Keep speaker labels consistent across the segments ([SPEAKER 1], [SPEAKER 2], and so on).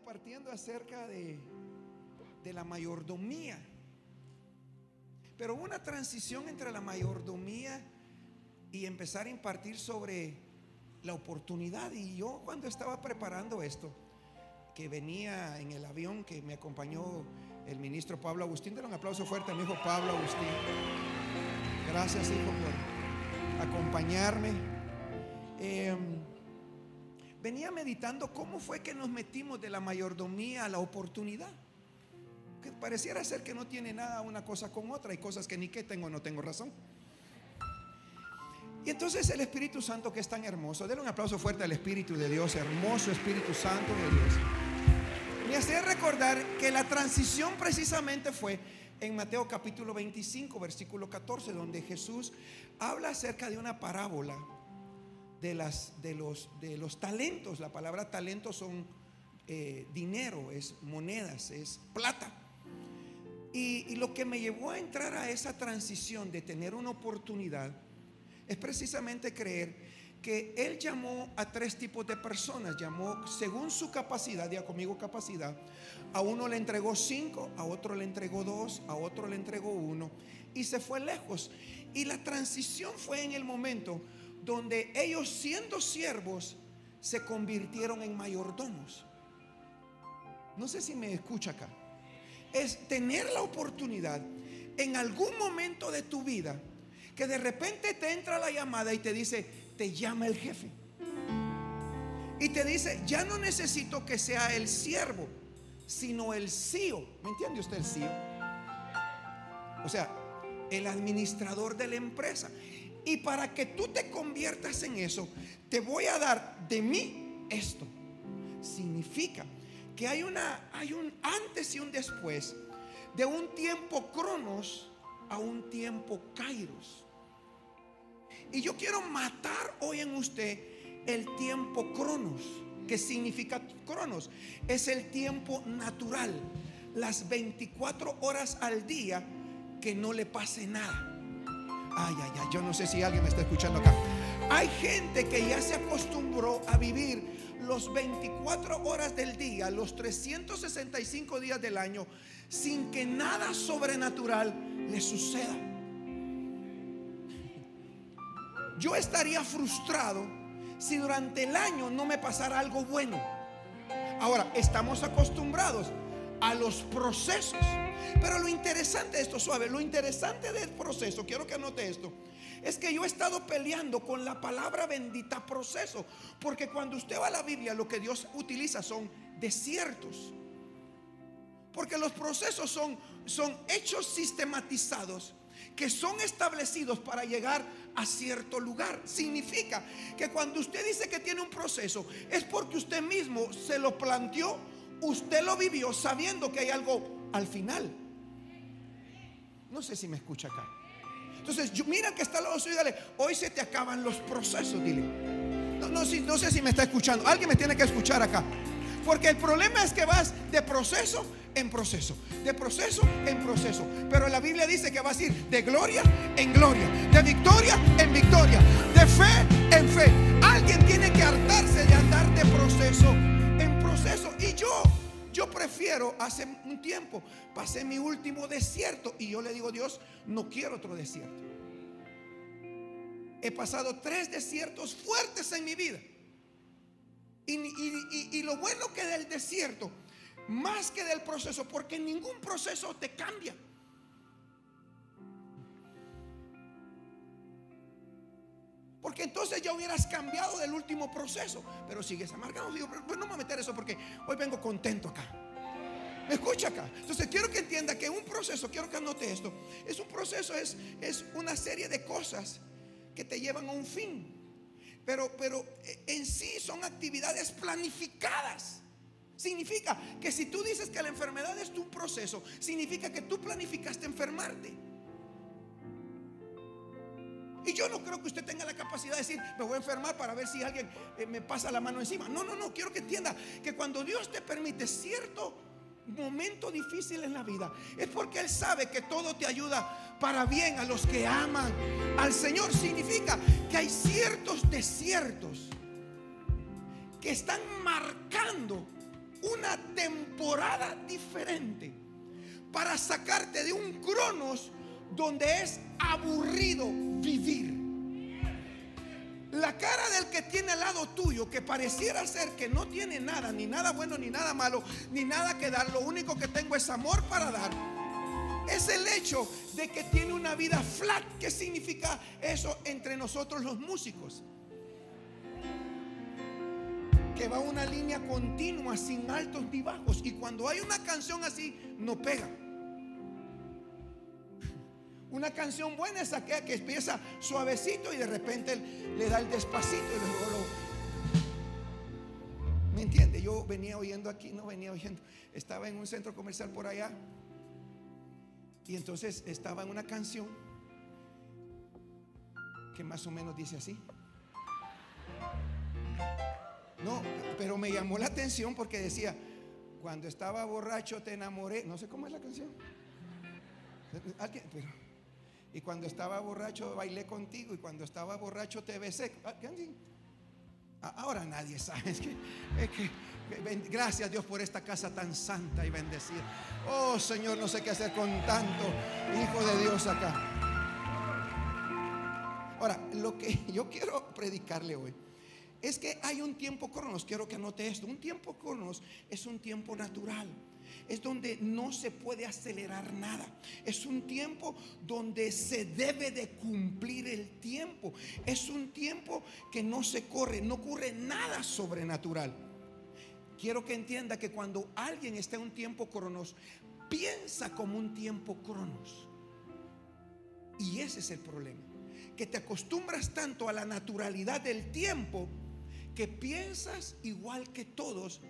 [SPEAKER 1] impartiendo acerca de, de la mayordomía. Pero una transición entre la mayordomía y empezar a impartir sobre la oportunidad. Y yo cuando estaba preparando esto, que venía en el avión que me acompañó el ministro Pablo Agustín, denle un aplauso fuerte a mi hijo Pablo Agustín. Gracias hijo por acompañarme. Eh, venía meditando cómo fue que nos metimos de la mayordomía a la oportunidad. Que pareciera ser que no tiene nada una cosa con otra. Hay cosas que ni que tengo, no tengo razón. Y entonces el Espíritu Santo que es tan hermoso, denle un aplauso fuerte al Espíritu de Dios, hermoso Espíritu Santo de Dios. Me hace recordar que la transición precisamente fue en Mateo capítulo 25, versículo 14, donde Jesús habla acerca de una parábola de, las, de, los, de los talentos. La palabra talento son eh, dinero, es monedas, es plata. Y, lo que me llevó a entrar a esa transición de tener una oportunidad es precisamente creer que Él llamó a tres tipos de personas. Llamó según su capacidad, ya conmigo capacidad. A uno le entregó cinco, a otro le entregó dos, a otro le entregó uno. Y se fue lejos. Y la transición fue en el momento donde ellos siendo siervos se convirtieron en mayordomos. No sé si me escucha acá. Es tener la oportunidad en algún momento de tu vida que de repente te entra la llamada y te dice, te llama el jefe. Y te dice, ya no necesito que sea el siervo, sino el CEO. ¿Me entiende usted el CEO? O sea, el administrador de la empresa. Y para que tú te conviertas en eso, te voy a dar de mí esto. Significa que hay una hay un antes y un después de un tiempo cronos a un tiempo kairos. Y yo quiero matar hoy en usted el tiempo cronos. ¿Qué significa cronos? Es el tiempo natural. Las 24 horas al día que no le pase nada. Ay, ay, ay, yo no sé si alguien me está escuchando acá. Hay gente que ya se acostumbró a vivir los 24 horas del día, los 365 días del año, sin que nada sobrenatural le suceda. Yo estaría frustrado si durante el año no me pasara algo bueno. Ahora, estamos acostumbrados a los procesos. Pero lo interesante de esto, suave, lo interesante del proceso, quiero que anote esto, es que yo he estado peleando con la palabra bendita proceso. Porque cuando usted va a la Biblia, lo que Dios utiliza son desiertos. Porque los procesos son, son hechos sistematizados que son establecidos para llegar a cierto lugar. Significa que cuando usted dice que tiene un proceso, es porque usted mismo se lo planteó usted lo vivió sabiendo que hay algo al final. No sé si me escucha acá. Entonces, mira que está al lado suyo dale, hoy se te acaban los procesos, dile. No sé si me está escuchando. Alguien me tiene que escuchar acá. Porque el problema es que vas de proceso en proceso, de proceso en proceso. Pero la Biblia dice que vas a ir de gloria en gloria, de victoria en victoria, de fe en fe. Alguien tiene que hartarse de andar de proceso Y yo, yo prefiero, hace un tiempo, pasé mi último desierto y yo le digo, Dios, no quiero otro desierto. He pasado tres desiertos fuertes en mi vida. Y, y, lo bueno que del desierto, más que del proceso, porque ningún proceso te cambia. Porque entonces ya hubieras cambiado del último proceso. Pero sigues amargado. Digo, pero no me voy a meter eso porque hoy vengo contento acá. ¿Me escucha acá? Entonces quiero que entienda que un proceso, quiero que anote esto. Es un proceso, es, es una serie de cosas que te llevan a un fin. Pero, pero en sí son actividades planificadas. Significa que si tú dices que la enfermedad es un proceso, significa que tú planificaste enfermarte. Y yo no creo que usted tenga la capacidad de decir, me voy a enfermar para ver si alguien eh, me pasa la mano encima. No, no, no, quiero que entienda que cuando Dios te permite cierto momento difícil en la vida, es porque Él sabe que todo te ayuda para bien a los que aman al Señor. Significa que hay ciertos desiertos que están marcando una temporada diferente para sacarte de un cronos donde es aburrido vivir. La cara del que tiene al lado tuyo, que pareciera ser que no tiene nada, ni nada bueno, ni nada malo, ni nada que dar, lo único que tengo es amor para dar, es el hecho de que tiene una vida flat. ¿Qué significa eso entre nosotros los músicos? Que va una línea continua, sin altos ni bajos. Y cuando hay una canción así, no pega. Una canción buena es aquella que empieza suavecito y de repente le da el despacito y luego lo... ¿Me entiende? Yo venía oyendo aquí, no venía oyendo. Estaba en un centro comercial por allá y entonces estaba en una canción que más o menos dice así. No, pero me llamó la atención porque decía, cuando estaba borracho te enamoré. No sé cómo es la canción. Pero, y cuando estaba borracho bailé contigo y cuando estaba borracho te besé. Ah, ah, ahora nadie sabe. Es que, gracias Dios por esta casa tan santa y bendecida. Oh Señor, no sé qué hacer con tanto hijo de Dios acá. Ahora, lo que yo quiero predicarle hoy es que hay un tiempo cronos. Quiero que anote esto. Un tiempo cronos es un tiempo natural es donde no se puede acelerar nada. Es un tiempo donde se debe de cumplir el tiempo. Es un tiempo que no se corre, no ocurre nada sobrenatural. Quiero que entienda que cuando alguien está en un tiempo cronos, piensa como un tiempo cronos. Y ese es el problema. Que te acostumbras tanto a la naturalidad del tiempo que piensas igual que todos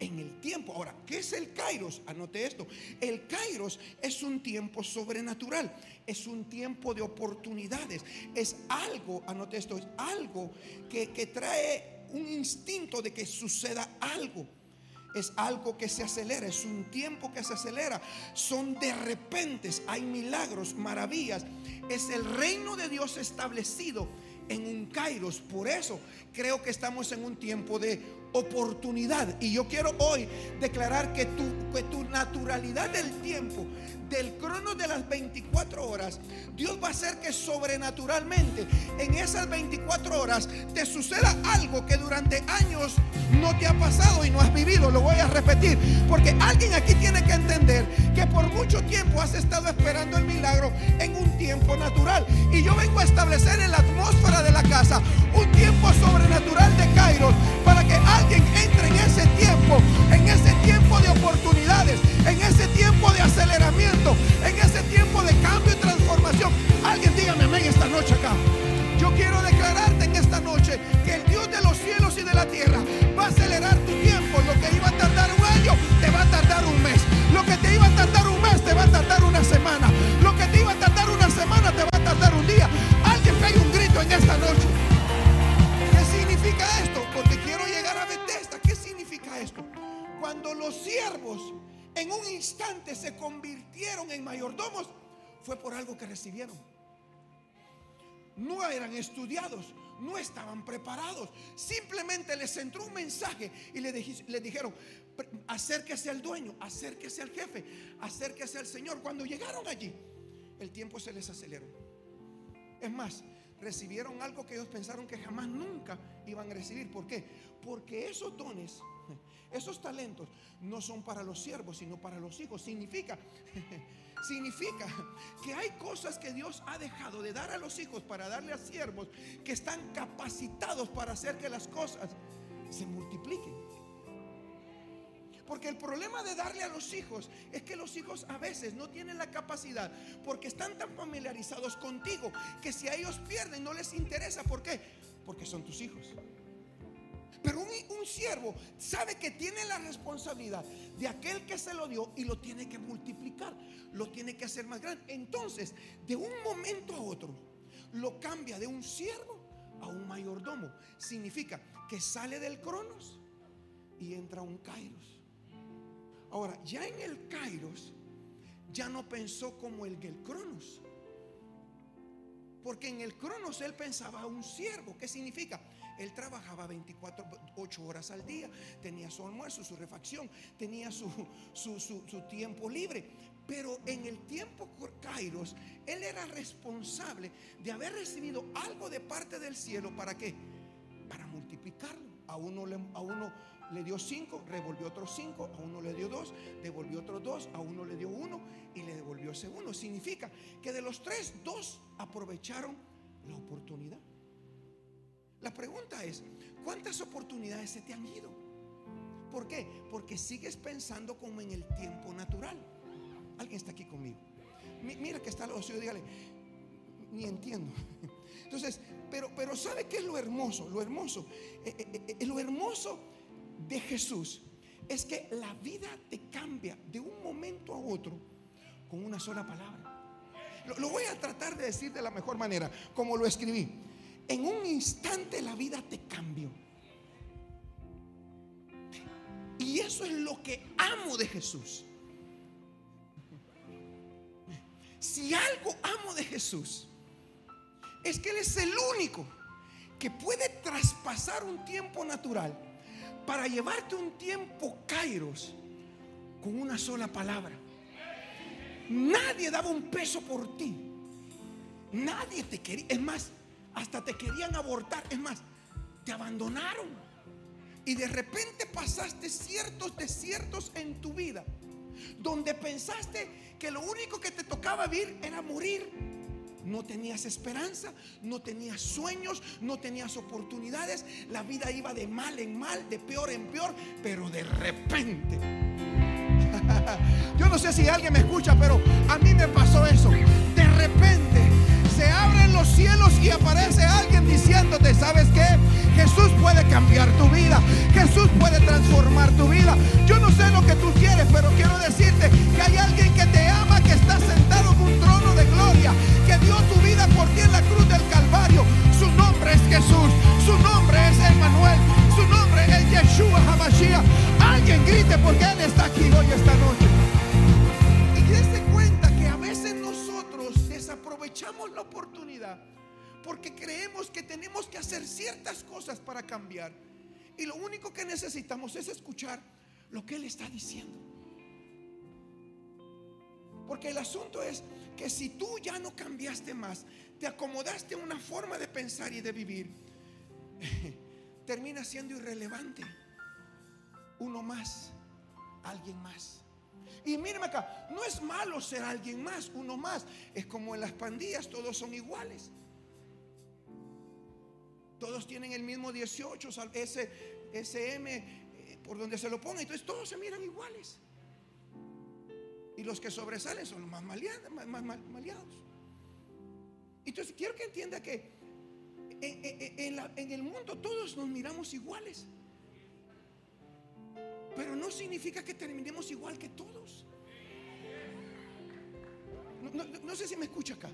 [SPEAKER 1] en el tiempo. Ahora, ¿qué es el Kairos? Anote esto. El Kairos es un tiempo sobrenatural, es un tiempo de oportunidades, es algo, anote esto, es algo que, que trae un instinto de que suceda algo. Es algo que se acelera, es un tiempo que se acelera. Son de repente, hay milagros, maravillas. Es el reino de Dios establecido en un Kairos. Por eso creo que estamos en un tiempo de oportunidad. Y yo quiero hoy declarar que tu, que tu naturalidad del tiempo, del crono de las 24 horas, Dios va a hacer que sobrenaturalmente en esas 24 horas te suceda algo que durante años no te ha pasado y no has vivido. Lo voy a repetir, porque alguien aquí tiene que entender que por mucho tiempo has estado esperando el milagro en un tiempo natural. Y yo vengo a establecer en la atmósfera de la casa un tiempo sobrenatural de Kairos para que alguien entre en ese tiempo, en ese tiempo de oportunidades, en ese tiempo de aceleramiento, en ese tiempo de cambio y transformación. Alguien dígame amén esta noche acá. Yo quiero declararte en esta noche que el Dios de los cielos y de la tierra va a acelerar tu tiempo. Lo que iba a tardar un año, te va a tardar un mes. Lo que te iba a tardar un mes, te va a tardar una semana. Lo que te iba a tardar una semana, te va a tardar un día. Alguien pegue un grito en esta noche. ¿Qué significa esto? Cuando los siervos en un instante se convirtieron en mayordomos, fue por algo que recibieron. No eran estudiados, no estaban preparados. Simplemente les entró un mensaje y les, dijeron, acérquese al dueño, acérquese al jefe, acérquese al Señor. Cuando llegaron allí, el tiempo se les aceleró. Es más, recibieron algo que ellos pensaron que jamás nunca iban a recibir. ¿Por qué? Porque esos dones, esos talentos no son para los siervos, sino para los hijos. Significa, significa que hay cosas que Dios ha dejado de dar a los hijos para darle a siervos que están capacitados para hacer que las cosas se multipliquen. Porque el problema de darle a los hijos es que los hijos a veces no tienen la capacidad porque están tan familiarizados contigo que si a ellos pierden no les interesa. ¿Por qué? Porque son tus hijos. Pero un, siervo sabe que tiene la responsabilidad de aquel que se lo dio y lo tiene que multiplicar, lo tiene que hacer más grande. Entonces, de un momento a otro, lo cambia de un siervo a un mayordomo. Significa que sale del cronos y entra un kairos. Ahora, ya en el Kairos, ya no pensó como el del Cronos. Porque en el Cronos él pensaba un siervo. ¿Qué significa? Él trabajaba 24, 8 horas al día, tenía su almuerzo, su refacción, tenía su, su, tiempo libre. Pero en el tiempo Kairos, Él era responsable de haber recibido algo de parte del cielo. ¿Para qué? Para multiplicarlo. A uno, le, a uno le dio cinco, revolvió otros cinco, a uno le dio dos, devolvió otros dos, a uno le dio uno y le devolvió ese uno. Significa que de los tres, dos aprovecharon la oportunidad. La pregunta es, ¿cuántas oportunidades se te han ido? ¿Por qué? Porque sigues pensando como en el tiempo natural. Alguien está aquí conmigo. Mira que está lo suyo, dígale, ni entiendo. Entonces, pero, pero ¿sabe qué es lo hermoso? Lo hermoso, eh, eh, eh, lo hermoso de Jesús es que la vida te cambia de un momento a otro con una sola palabra. Lo, voy a tratar de decir de la mejor manera, como lo escribí. En un instante la vida te cambió. Y eso es lo que amo de Jesús. Si algo amo de Jesús, es que Él es el único que puede traspasar un tiempo natural para llevarte un tiempo kairos con una sola palabra. Nadie daba un peso por ti. Nadie te quería. Es más, hasta te querían abortar. Es más, te abandonaron. Y de repente pasaste ciertos desiertos en tu vida. Donde pensaste que lo único que te tocaba vivir era morir. No tenías esperanza, no tenías sueños, no tenías oportunidades. La vida iba de mal en mal, de peor en peor. Pero de repente Yo no sé si alguien me escucha, pero a mí me pasó eso. De repente se abren los cielos y aparece alguien diciéndote, ¿sabes qué? Jesús puede cambiar tu vida. Jesús puede transformar tu vida. Yo no sé lo que tú quieres, pero quiero decirte que hay alguien que te ama, que está sentado en un trono de gloria, que dio tu vida por ti en la cruz del Calvario. Su nombre es Jesús. Su nombre es Emmanuel. Su nombre es Yeshua HaMashiach. Alguien grite porque Él está aquí hoy esta noche. Desaprovechamos la oportunidad porque creemos que tenemos que hacer ciertas cosas para cambiar. Y lo único que necesitamos es escuchar lo que Él está diciendo. Porque el asunto es que si tú ya no cambiaste más, te acomodaste una forma de pensar y de vivir, termina siendo irrelevante. Uno más, alguien más. Y mírame acá, no es malo ser alguien más, uno más. Es como en las pandillas, todos son iguales. Todos tienen el mismo 18, ese SM, eh, por donde se lo ponga. Entonces todos se miran iguales. Y los que sobresalen son los más maleados. Entonces quiero que entienda que en, el mundo todos nos miramos iguales. Pero no significa que terminemos igual que todos. No, sé si me escucha acá.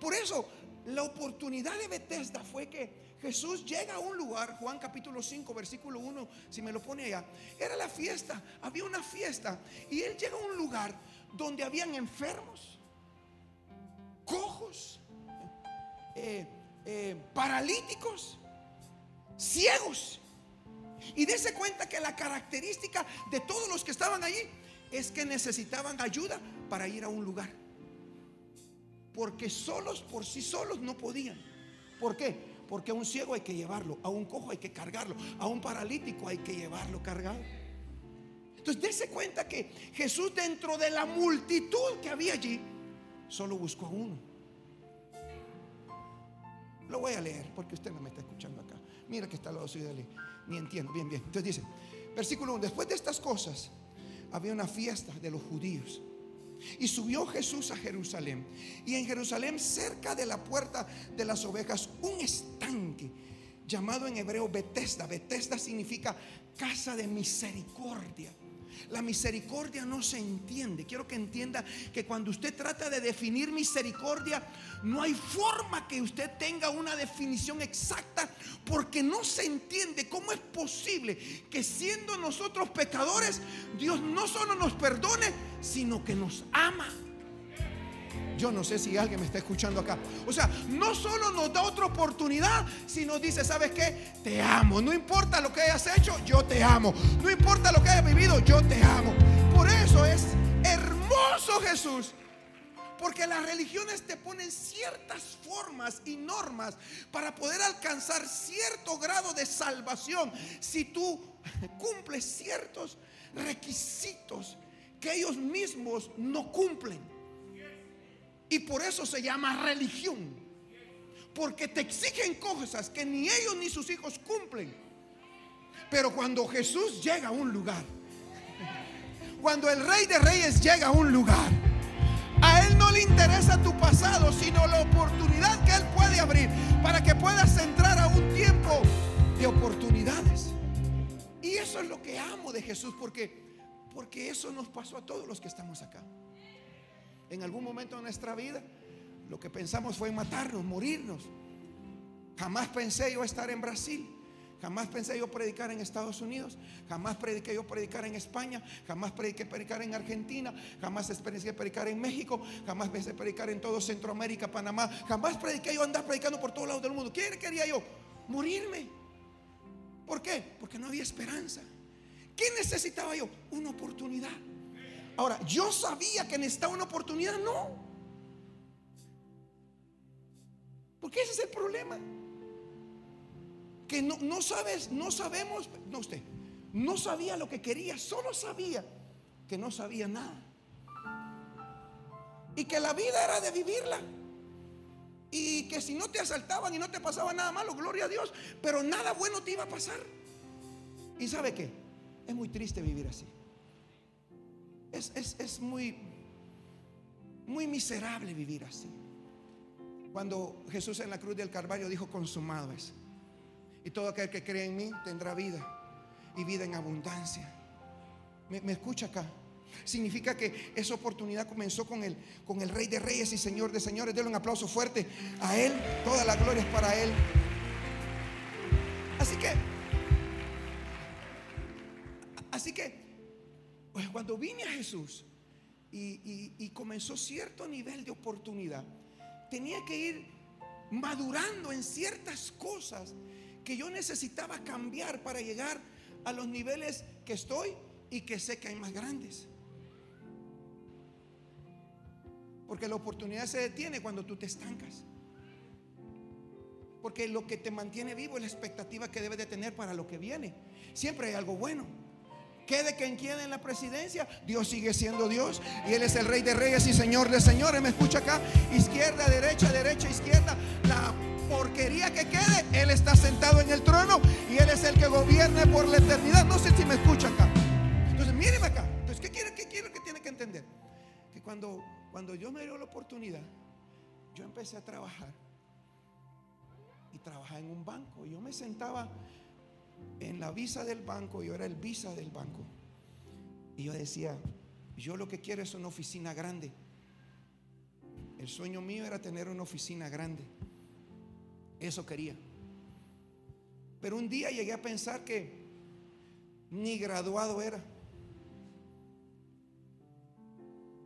[SPEAKER 1] Por eso, la oportunidad de Bethesda fue que Jesús llega a un lugar, Juan capítulo 5, versículo 1, si me lo pone allá. Era la fiesta, había una fiesta. Y él llega a un lugar donde habían enfermos, cojos, eh, eh, paralíticos, ciegos. Y dése cuenta que la característica de todos los que estaban allí es que necesitaban ayuda para ir a un lugar. Porque solos por sí solos no podían. ¿Por qué? Porque a un ciego hay que llevarlo, a un cojo hay que cargarlo, a un paralítico hay que llevarlo cargado. Entonces dése cuenta que Jesús dentro de la multitud que había allí, solo buscó a uno. Lo voy a leer porque usted no me está escuchando acá. Mira que está al lado suyo Ni entiendo. Bien, bien. Entonces dice, versículo 1, después de estas cosas había una fiesta de los judíos. Y subió Jesús a Jerusalén. Y en Jerusalén, cerca de la puerta de las ovejas, un estanque llamado en hebreo Betesda. Betesda significa casa de misericordia. La misericordia no se entiende. Quiero que entienda que cuando usted trata de definir misericordia, no hay forma que usted tenga una definición exacta porque no se entiende cómo es posible que siendo nosotros pecadores, Dios no solo nos perdone, sino que nos ama. Yo no sé si alguien me está escuchando acá. O sea, no solo nos da otra oportunidad, sino dice, ¿sabes qué? Te amo. No importa lo que hayas hecho, yo te amo. No importa lo que hayas vivido, yo te amo. Por eso es hermoso Jesús. Porque las religiones te ponen ciertas formas y normas para poder alcanzar cierto grado de salvación si tú cumples ciertos requisitos que ellos mismos no cumplen. Y por eso se llama religión. Porque te exigen cosas que ni ellos ni sus hijos cumplen. Pero cuando Jesús llega a un lugar, cuando el rey de reyes llega a un lugar, a Él no le interesa tu pasado, sino la oportunidad que Él puede abrir para que puedas entrar a un tiempo de oportunidades. Y eso es lo que amo de Jesús, porque, porque eso nos pasó a todos los que estamos acá. En algún momento de nuestra vida, lo que pensamos fue matarnos, morirnos. Jamás pensé yo estar en Brasil. Jamás pensé yo predicar en Estados Unidos, jamás prediqué yo predicar en España, jamás prediqué predicar en Argentina, jamás pensé predicar en México, jamás pensé predicar en todo Centroamérica, Panamá, jamás prediqué yo andar predicando por todos lados del mundo. ¿Qué quería yo? Morirme. ¿Por qué? Porque no había esperanza. ¿Qué necesitaba yo? Una oportunidad. Ahora, yo sabía que necesitaba una oportunidad, no. Porque ese es el problema que no, sabes, no sabemos, no usted, no sabía lo que quería, solo sabía que no sabía nada. Y que la vida era de vivirla. Y que si no te asaltaban y no te pasaba nada malo, gloria a Dios, pero nada bueno te iba a pasar. ¿Y sabe qué? Es muy triste vivir así. Es, es muy, muy miserable vivir así. Cuando Jesús en la cruz del Calvario dijo, consumado es. Y todo aquel que cree en mí tendrá vida y vida en abundancia. ¿Me, escucha acá? Significa que esa oportunidad comenzó con el, con el Rey de Reyes y Señor de Señores. Denle un aplauso fuerte a Él. Toda la gloria es para Él. Así que, cuando vine a Jesús y, y comenzó cierto nivel de oportunidad, tenía que ir madurando en ciertas cosas que yo necesitaba cambiar para llegar a los niveles que estoy y que sé que hay más grandes. Porque la oportunidad se detiene cuando tú te estancas. Porque lo que te mantiene vivo es la expectativa que debes de tener para lo que viene. Siempre hay algo bueno. Quede quien quede en la presidencia, Dios sigue siendo Dios. Y Él es el Rey de Reyes y Señor de Señores. Me escucha acá, izquierda, derecha, derecha, izquierda. La porquería que quede, Él está sentado en el trono y Él es el que gobierne por la eternidad. No sé si me escucha acá. Entonces, míreme acá. Entonces, ¿qué quiere, qué quiere que tiene que entender? Que cuando, cuando yo me dio la oportunidad, yo empecé a trabajar y trabajaba en un banco. Yo me sentaba en la visa del banco, yo era el visa del banco. Y yo decía, yo lo que quiero es una oficina grande. El sueño mío era tener una oficina grande. Eso quería. Pero un día llegué a pensar que ni graduado era.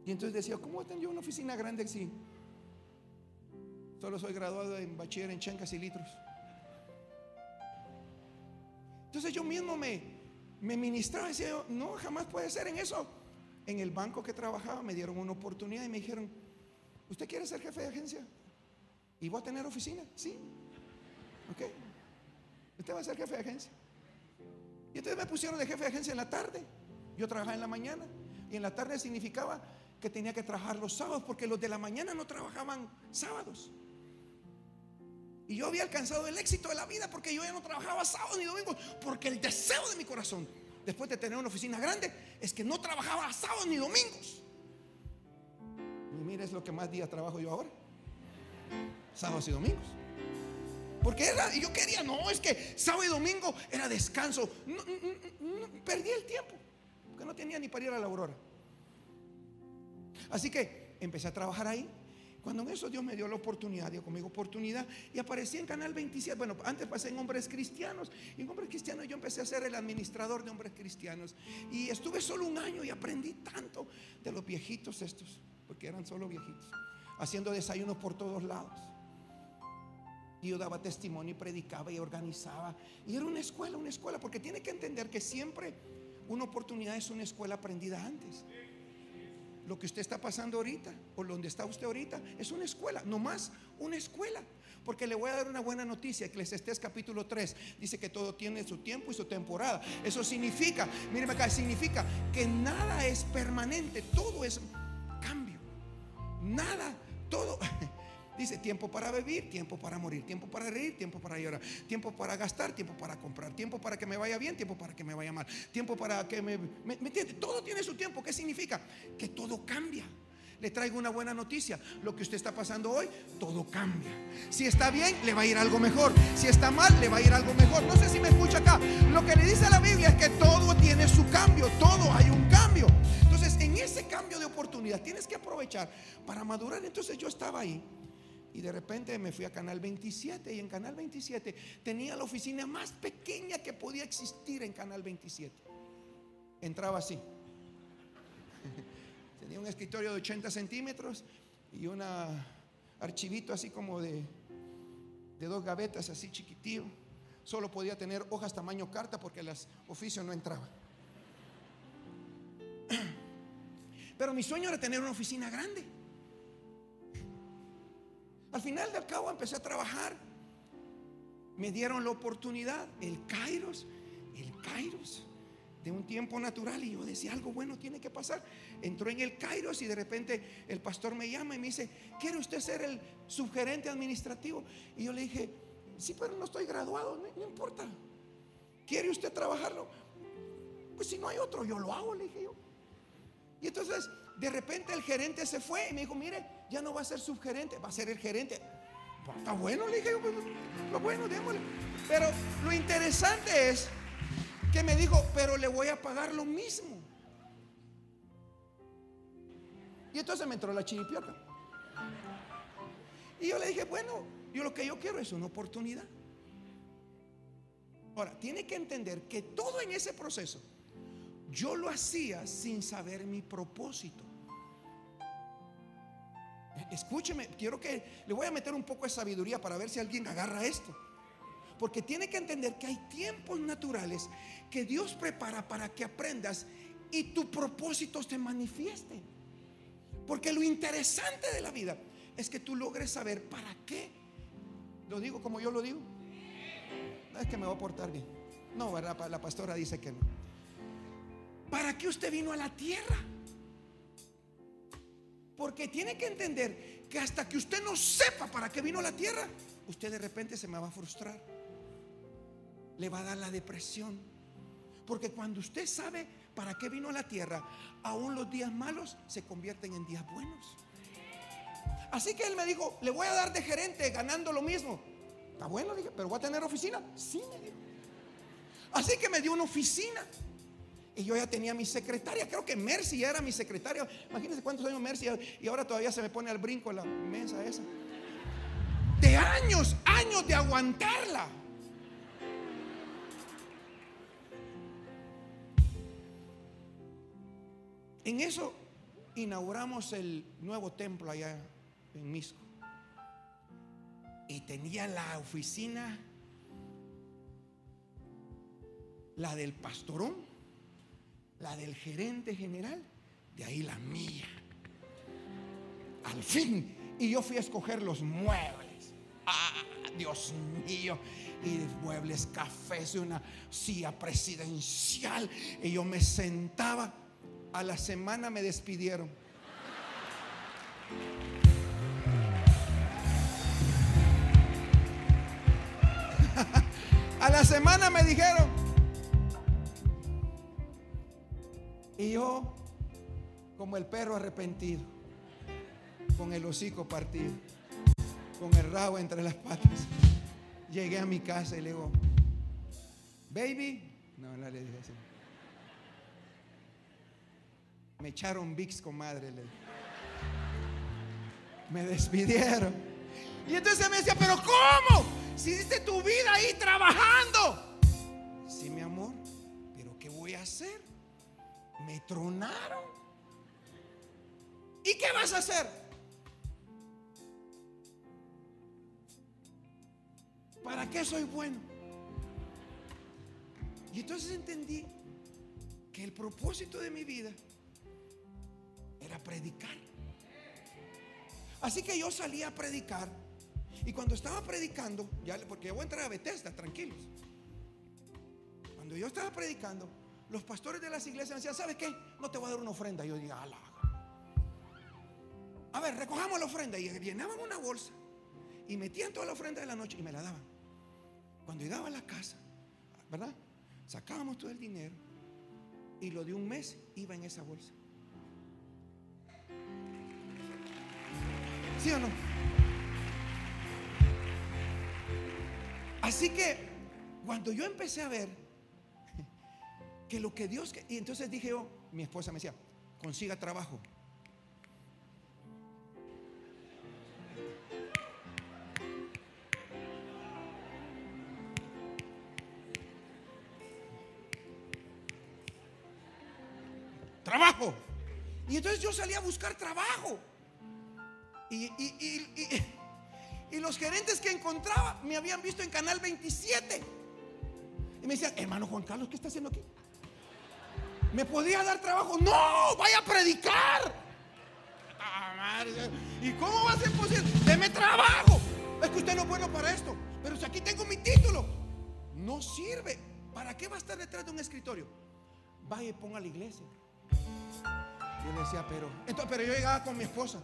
[SPEAKER 1] Y entonces decía, ¿cómo tengo yo una oficina grande si solo soy graduado en bachiller en chancas y litros? Entonces yo mismo me, me ministraba y decía, no, jamás puede ser en eso. En el banco que trabajaba me dieron una oportunidad y me dijeron, ¿usted quiere ser jefe de agencia? ¿Y voy a tener oficina? Sí. ¿Ok? Usted va a ser jefe de agencia. Y entonces me pusieron de jefe de agencia en la tarde. Yo trabajaba en la mañana. Y en la tarde significaba que tenía que trabajar los sábados, porque los de la mañana no trabajaban sábados. Y yo había alcanzado el éxito de la vida porque yo ya no trabajaba sábados ni domingos, porque el deseo de mi corazón, después de tener una oficina grande, es que no trabajaba sábados ni domingos. Y mire, es lo que más días trabajo yo ahora. Sábados y domingos. Porque era, yo quería, no, es que sábado y domingo era descanso. perdí el tiempo, porque no tenía ni para ir a la aurora. Así que empecé a trabajar ahí. Cuando en eso Dios me dio la oportunidad, dio conmigo oportunidad y aparecí en Canal 27. Bueno, antes pasé en Hombres Cristianos. Y en Hombres Cristianos yo empecé a ser el administrador de Hombres Cristianos. Y estuve solo un año y aprendí tanto de los viejitos estos, porque eran solo viejitos. haciendo desayunos por todos lados. Y yo daba testimonio y predicaba y organizaba. Y era una escuela, una escuela, porque tiene que entender que siempre una oportunidad es una escuela aprendida antes. Lo que usted está pasando ahorita o donde está usted ahorita es una escuela, no más una escuela. Porque le voy a dar una buena noticia. Eclesiastés capítulo 3 dice que todo tiene su tiempo y su temporada. Eso significa, míreme acá, significa que nada es permanente, todo es cambio. Nada, todo. Dice tiempo para beber, tiempo para morir, tiempo para reír, tiempo para llorar, tiempo para gastar, tiempo para comprar, tiempo para que me vaya bien, tiempo para que me vaya mal, tiempo para que me... ¿Me, me entiende? Todo tiene su tiempo. ¿Qué significa? Que todo cambia. Le traigo una buena noticia. Lo que usted está pasando hoy, todo cambia. Si está bien, le va a ir algo mejor. Si está mal, le va a ir algo mejor. No sé si me escucha acá. Lo que le dice la Biblia es que todo tiene su cambio. Todo hay un cambio. Entonces, en ese cambio de oportunidad, tienes que aprovechar para madurar. Entonces, yo estaba ahí. Y de repente me fui a Canal 27 y en Canal 27 tenía la oficina más pequeña que podía existir en Canal 27. Entraba así. Tenía un escritorio de 80 centímetros y un archivito así como de, de dos gavetas así chiquitío. Solo podía tener hojas tamaño carta porque las oficios no entraban. Pero mi sueño era tener una oficina grande. Al final del cabo empecé a trabajar. Me dieron la oportunidad, el Kairos, el Kairos de un tiempo natural y yo decía, algo bueno tiene que pasar. Entró en el Kairos y de repente el pastor me llama y me dice, ¿quiere usted ser el subgerente administrativo? Y yo le dije, sí, pero no estoy graduado, no, no importa. ¿Quiere usted trabajarlo? Pues si no hay otro, yo lo hago, le dije yo. Y entonces de repente el gerente se fue y me dijo, mire, ya no va a ser subgerente, va a ser el gerente. Pues, está bueno, le dije, pues, lo bueno, démosle. Pero lo interesante es que me dijo, pero le voy a pagar lo mismo. Y entonces me entró la chiripioca. Y yo le dije, bueno, yo lo que yo quiero es una oportunidad. Ahora, tiene que entender que todo en ese proceso yo lo hacía sin saber mi propósito. Escúcheme, quiero que le voy a meter un poco de sabiduría para ver si alguien agarra esto. Porque tiene que entender que hay tiempos naturales que Dios prepara para que aprendas y tu propósito se manifieste. Porque lo interesante de la vida es que tú logres saber para qué. Lo digo como yo lo digo. No es que me voy a portar bien. No. La pastora dice que no. ¿Para qué usted vino a la tierra? Porque tiene que entender que hasta que usted no sepa para qué vino a la tierra, usted de repente se me va a frustrar. Le va a dar la depresión. Porque cuando usted sabe para qué vino a la tierra, aún los días malos se convierten en días buenos. Así que él me dijo, le voy a dar de gerente ganando lo mismo. Está bueno, dije, pero voy a tener oficina. Sí, me dijo. Así que me dio una oficina. Y yo ya tenía mi secretaria, creo que Mercy era mi secretaria. Imagínense cuántos años Mercy y ahora todavía se me pone al brinco la mesa esa. De años, años de aguantarla. En eso inauguramos el nuevo templo allá en Misco. Y tenía la oficina, la del pastorón la del gerente general, de ahí la mía. Al fin. Y yo fui a escoger los muebles. Ah, Dios mío. Y muebles cafés una silla presidencial. Y yo me sentaba. A la semana me despidieron. a la semana me dijeron, Y yo, como el perro arrepentido, con el hocico partido, con el rabo entre las patas, llegué a mi casa y le digo, baby, no, no le dije así. Me echaron VIX, comadre. Le me despidieron. Y entonces me decía, pero ¿cómo? Si diste tu vida ahí trabajando. Sí, mi amor, pero ¿qué voy a hacer? me tronaron. ¿Y qué vas a hacer? ¿Para qué soy bueno? Y entonces entendí que el propósito de mi vida era predicar. Así que yo salí a predicar y cuando estaba predicando, ya, porque yo voy a entrar a Bethesda, tranquilos. Cuando yo estaba predicando, los pastores de las iglesias decían, ¿sabes qué? No te voy a dar una ofrenda. Yo diga, ala. A ver, recojamos la ofrenda. Y llenaban una bolsa. Y metían toda la ofrenda de la noche y me la daban. Cuando llegaba a la casa, ¿verdad? Sacábamos todo el dinero y lo de un mes iba en esa bolsa. ¿Sí o no? Así que cuando yo empecé a ver que lo que Dios... Y entonces dije yo, mi esposa me decía, consiga trabajo. Trabajo. Y entonces yo salí a buscar trabajo. Y, y, los gerentes que encontraba me habían visto en Canal 27. Y me decían, hermano Juan Carlos, ¿qué está haciendo aquí? ¿Me podía dar trabajo? No, vaya a predicar. Ah, ¿Y cómo va a ser posible? Deme trabajo. Es que usted no es bueno para esto. Pero si aquí tengo mi título, no sirve. ¿Para qué va a estar detrás de un escritorio? Vaya y ponga a la iglesia. Yo le decía, pero, entonces, pero yo llegaba con mi esposa.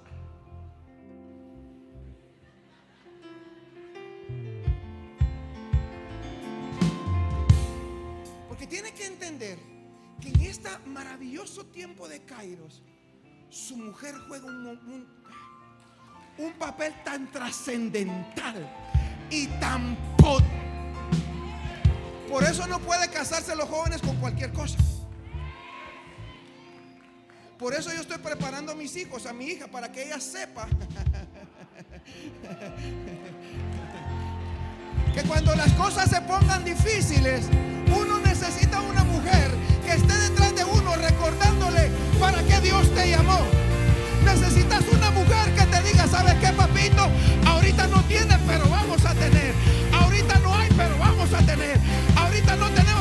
[SPEAKER 1] Porque tiene que entender que en este maravilloso tiempo de Kairos, su mujer juega un, papel tan trascendental y tan potente. Por eso no puede casarse los jóvenes con cualquier cosa. Por eso yo estoy preparando a mis hijos, a mi hija, para que ella sepa que cuando las cosas se pongan difíciles, uno necesita una mujer que esté detrás de uno recordándole para qué Dios te llamó. Necesitas una mujer que te diga, ¿sabes qué, papito? Ahorita no tienes, pero vamos a tener. Ahorita no hay, pero vamos a tener. Ahorita no tenemos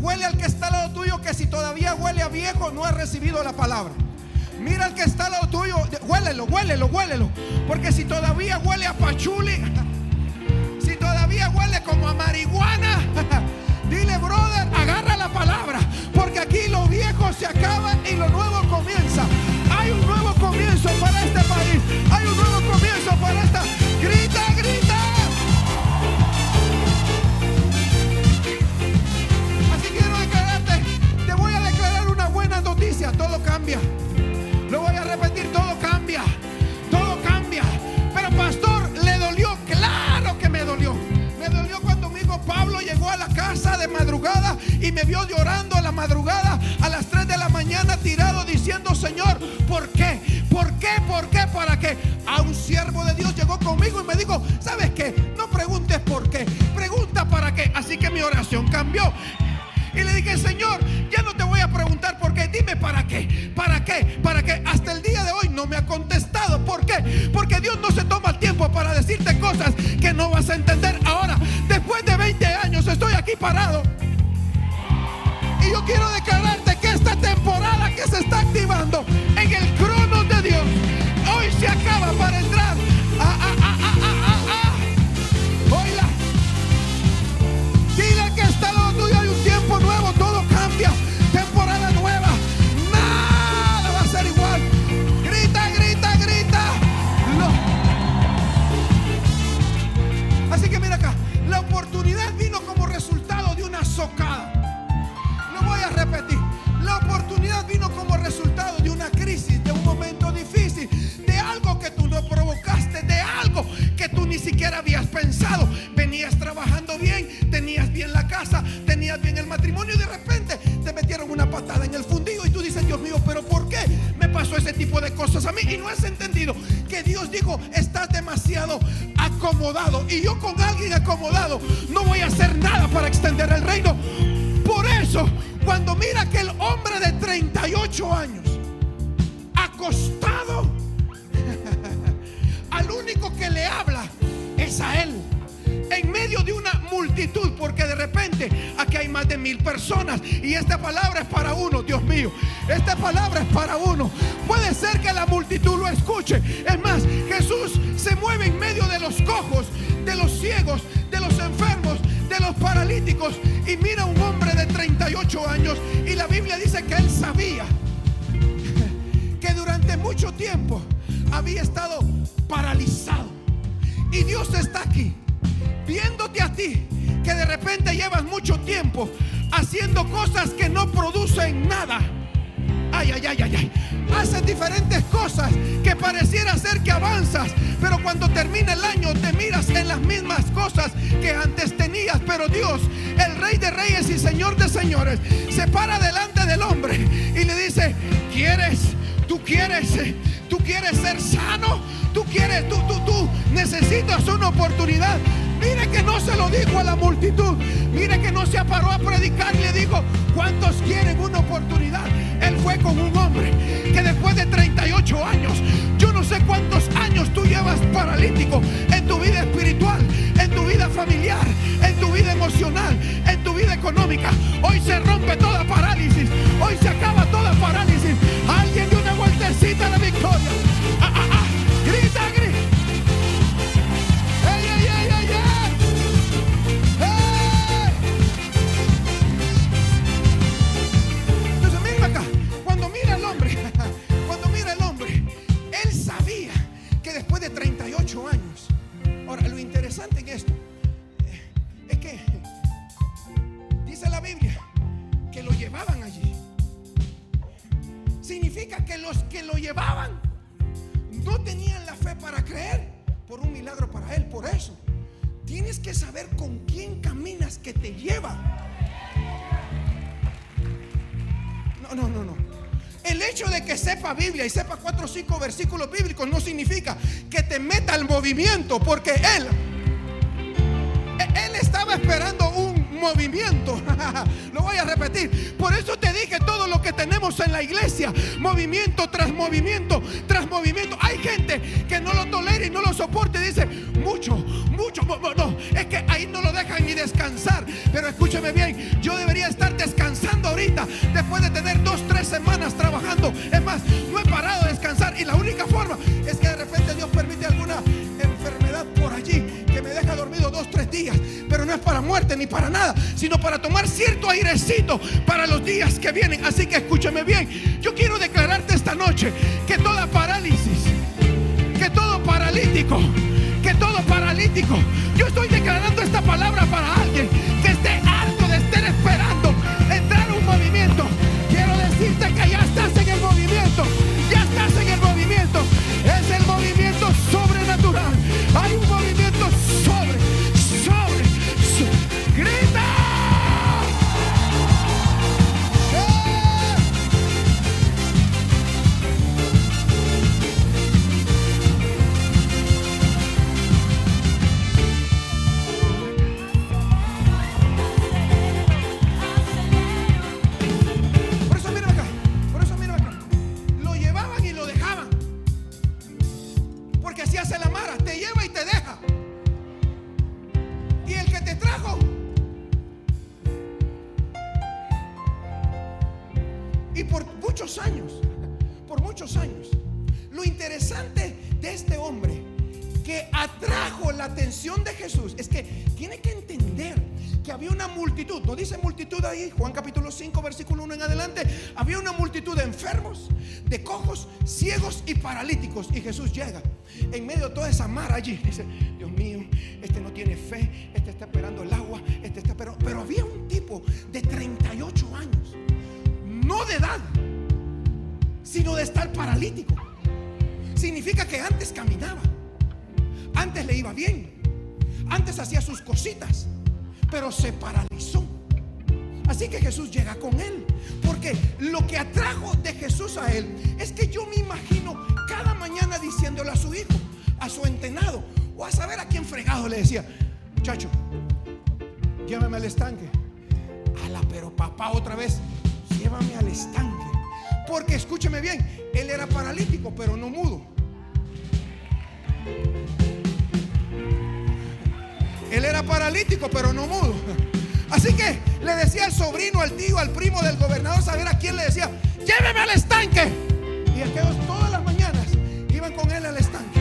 [SPEAKER 1] huele al que está al lado tuyo que si todavía huele a viejo no ha recibido la palabra. Mira al que está al lado tuyo, huélelo, huélelo, huélelo. Porque si todavía huele a pachuli, si todavía huele como a marihuana, dile, brother, agarra la palabra. Porque aquí lo viejo se acaba y lo nuevo y me vio llorando a la madrugada a las 3 de la mañana tirado diciendo, Señor, ¿por qué? ¿Por qué? ¿Por qué? ¿Para qué? A un siervo de Dios llegó conmigo y me dijo, ¿sabes qué? No preguntes por qué, pregunta para qué. Así que mi oración cambió. Y le dije, Señor, ya no te voy a preguntar por qué, dime para qué, para qué, para qué. Hasta el día de hoy no me ha contestado. ¿Por qué? Porque Dios no se toma el tiempo para decirte cosas que no vas a entender. Ahora, después de 20 años, estoy aquí parado. Y yo quiero declararte que esta temporada que se está activando en el crono de Dios, hoy se acaba para entrar. Matrimonio y de repente te metieron una patada en el fundillo y tú dices, Dios mío, pero ¿por qué me pasó ese tipo de cosas a mí? Y no has entendido que Dios dijo, estás demasiado acomodado. Y yo con alguien acomodado no voy a hacer nada para extender el reino. Por eso, cuando mira que el hombre de 38 años, acostado, al único que le habla es a él. En medio de una multitud, porque de repente aquí hay más de mil personas y esta palabra es para uno, Dios mío. Esta palabra es para uno. Puede ser que la multitud lo escuche. Es más, Jesús se mueve en medio de los cojos, de los ciegos, de los enfermos, de los paralíticos y mira a un hombre de 38 años y la Biblia dice que él sabía que durante mucho tiempo había estado paralizado. Y Dios está aquí, viéndote a ti, que de repente llevas mucho tiempo haciendo cosas que no producen nada. Ay, ay, ay, ay, ay. Haces diferentes cosas que pareciera ser que avanzas, pero cuando termina el año te miras en las mismas cosas que antes tenías. Pero Dios, el Rey de Reyes y Señor de Señores, se para delante del hombre y le dice: ¿Quieres? ¿Tú quieres? ¿Tú quieres ser sano? ¿Tú quieres? ¿Tú, tú, tú necesitas una oportunidad? Mire que no se lo dijo a la multitud. Mire que no se paró a predicar y le dijo, ¿cuántos quieren una oportunidad? Él fue con un hombre que después de 38 años, yo no sé cuántos años tú llevas paralítico en tu vida espiritual, en tu vida familiar, en tu vida emocional, en tu vida económica. Hoy se rompe toda parálisis. Hoy se acaba toda parálisis. Alguien de una vueltecita de victoria. De 38 años. Ahora, lo interesante en esto eh, es que dice la Biblia que lo llevaban allí. Significa que los que lo llevaban no tenían la fe para creer por un milagro para él. Por eso, tienes que saber con quién caminas que te lleva. Hecho de que sepa Biblia y sepa cuatro o cinco versículos bíblicos no significa que te meta al movimiento, porque él, él estaba esperando un movimiento. Lo voy a repetir. Por eso te dije todo lo que tenemos en la iglesia. Movimiento tras movimiento tras movimiento. Hay gente que no lo tolera y no lo soporta y dice, mucho, mucho. No, es que ahí no lo dejan ni descansar. Pero escúcheme bien, yo debería estar descansando después de tener dos, tres semanas trabajando. Es más, no he parado de descansar y la única forma es que de repente Dios permite alguna enfermedad por allí que me deja dormido dos, tres días. Pero no es para muerte ni para nada, sino para tomar cierto airecito para los días que vienen. Así que escúchame bien, yo quiero declararte esta noche que toda parálisis, que todo paralítico, que todo paralítico, yo estoy declarando por muchos años, por muchos años, lo interesante de este hombre que atrajo la atención de Jesús es que tiene que entender que había una multitud, no dice multitud ahí, Juan capítulo 5, versículo 1 en adelante, había una multitud de enfermos, de cojos, ciegos y paralíticos. Y Jesús llega en medio de toda esa mar allí. Dice, Dios mío, este no tiene fe, este está esperando el agua, este está esperando. Pero había un tipo de 38 años, no de edad, sino de estar paralítico. Significa que antes caminaba, antes le iba bien, antes hacía sus cositas, pero se paralizó. Así que Jesús llega con él. Porque lo que atrajo de Jesús a él es que yo me imagino cada mañana diciéndole a su hijo, a su entenado, o a saber a quién fregado le decía, muchacho, llévame al estanque. Ala, pero papá otra vez, llévame al estanque. Porque escúcheme bien, él era paralítico, pero no mudo. Él era paralítico, pero no mudo. Así que le decía al sobrino, al tío, al primo del gobernador, saber a quién le decía, lléveme al estanque. Y aquellos todas las mañanas iban con él al estanque.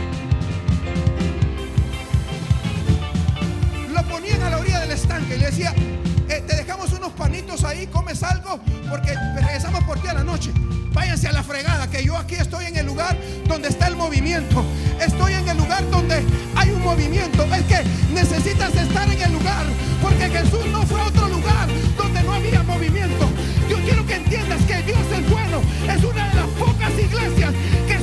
[SPEAKER 1] Lo ponían a la orilla del estanque y le decía, "Eh, te dejamos unos panitos ahí, comes algo, porque regresamos por ti a la noche. Váyanse a la fregada, que yo aquí estoy en el lugar donde está el movimiento. Estoy en el lugar donde hay un movimiento. Es que necesitas estar en el lugar, porque Jesús no fue a otro lugar donde no había movimiento. Yo quiero que entiendas que Dios es bueno. Es una de las pocas iglesias que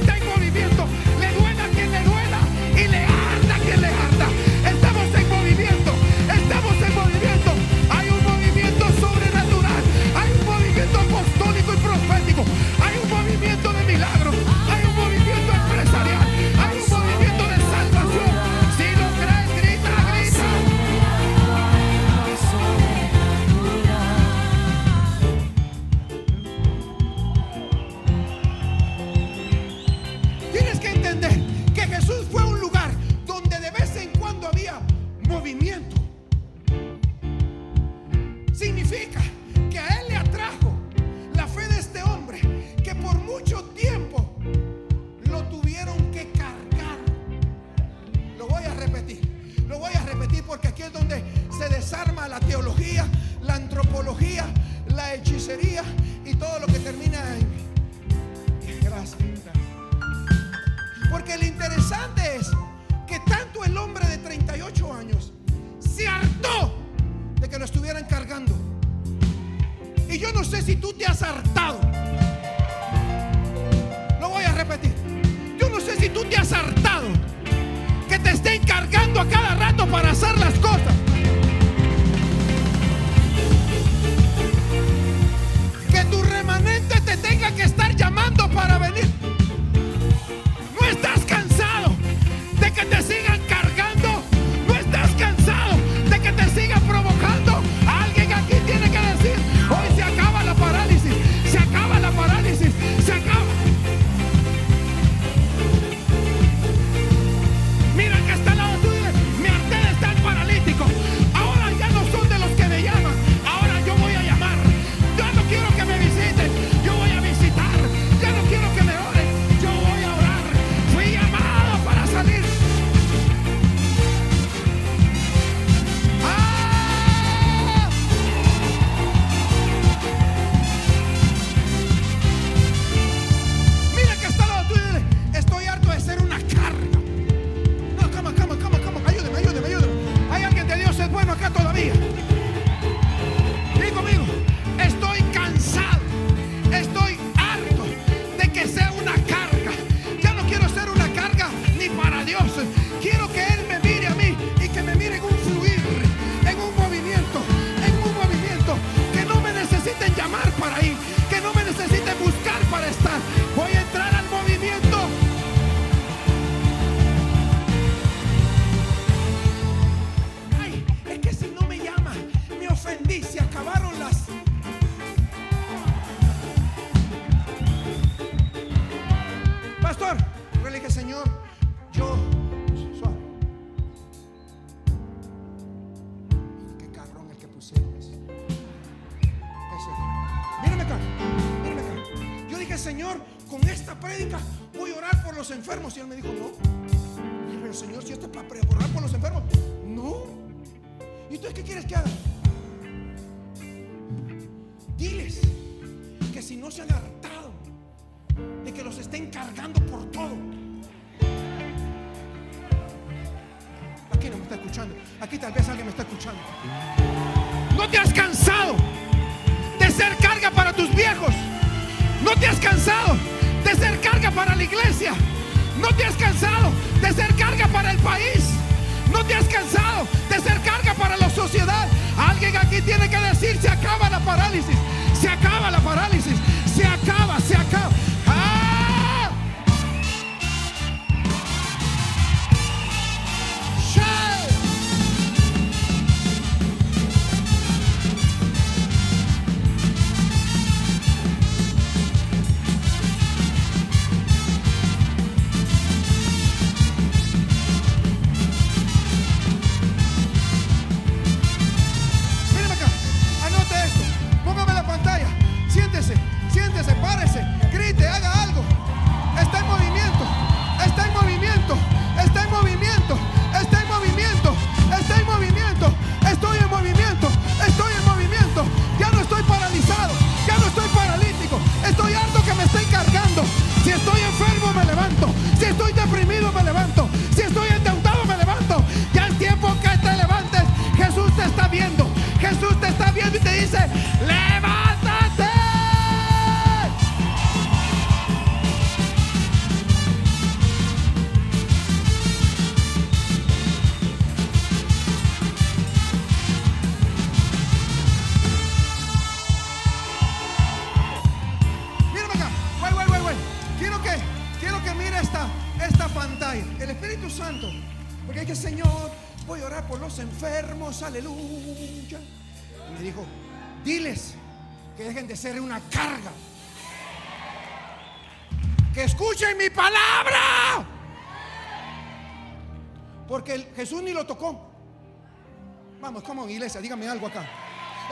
[SPEAKER 1] dígame algo acá.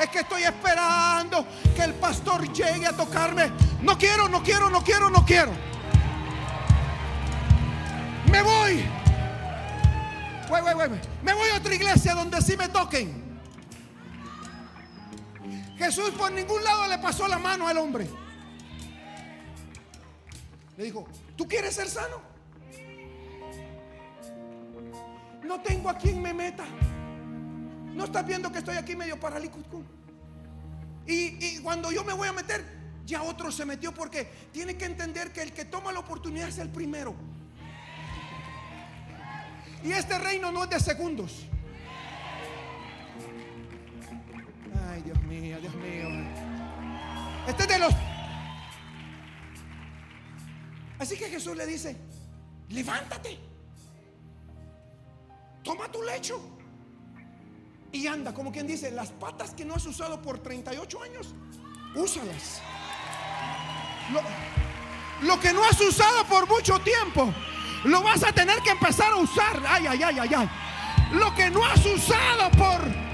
[SPEAKER 1] Es que estoy esperando que el pastor llegue a tocarme. No quiero, no quiero, no quiero, no quiero. Me voy. Me voy a otra iglesia donde sí me toquen. Jesús por ningún lado le pasó la mano al hombre. Le dijo, ¿tú quieres ser sano? No tengo a quien me meta. No estás viendo que estoy aquí medio paralítico. Y, y cuando yo me voy a meter, ya otro se metió porque tiene que entender que el que toma la oportunidad es el primero. Y este reino no es de segundos. Ay, Dios mío, Dios mío. Este es de los... Así que Jesús le dice, levántate, toma tu lecho y anda, como quien dice, las patas que no has usado por 38 años, úsalas. Lo, que no has usado por mucho tiempo, lo vas a tener que empezar a usar. Ay, ay, ay, ay, ay. Lo que no has usado por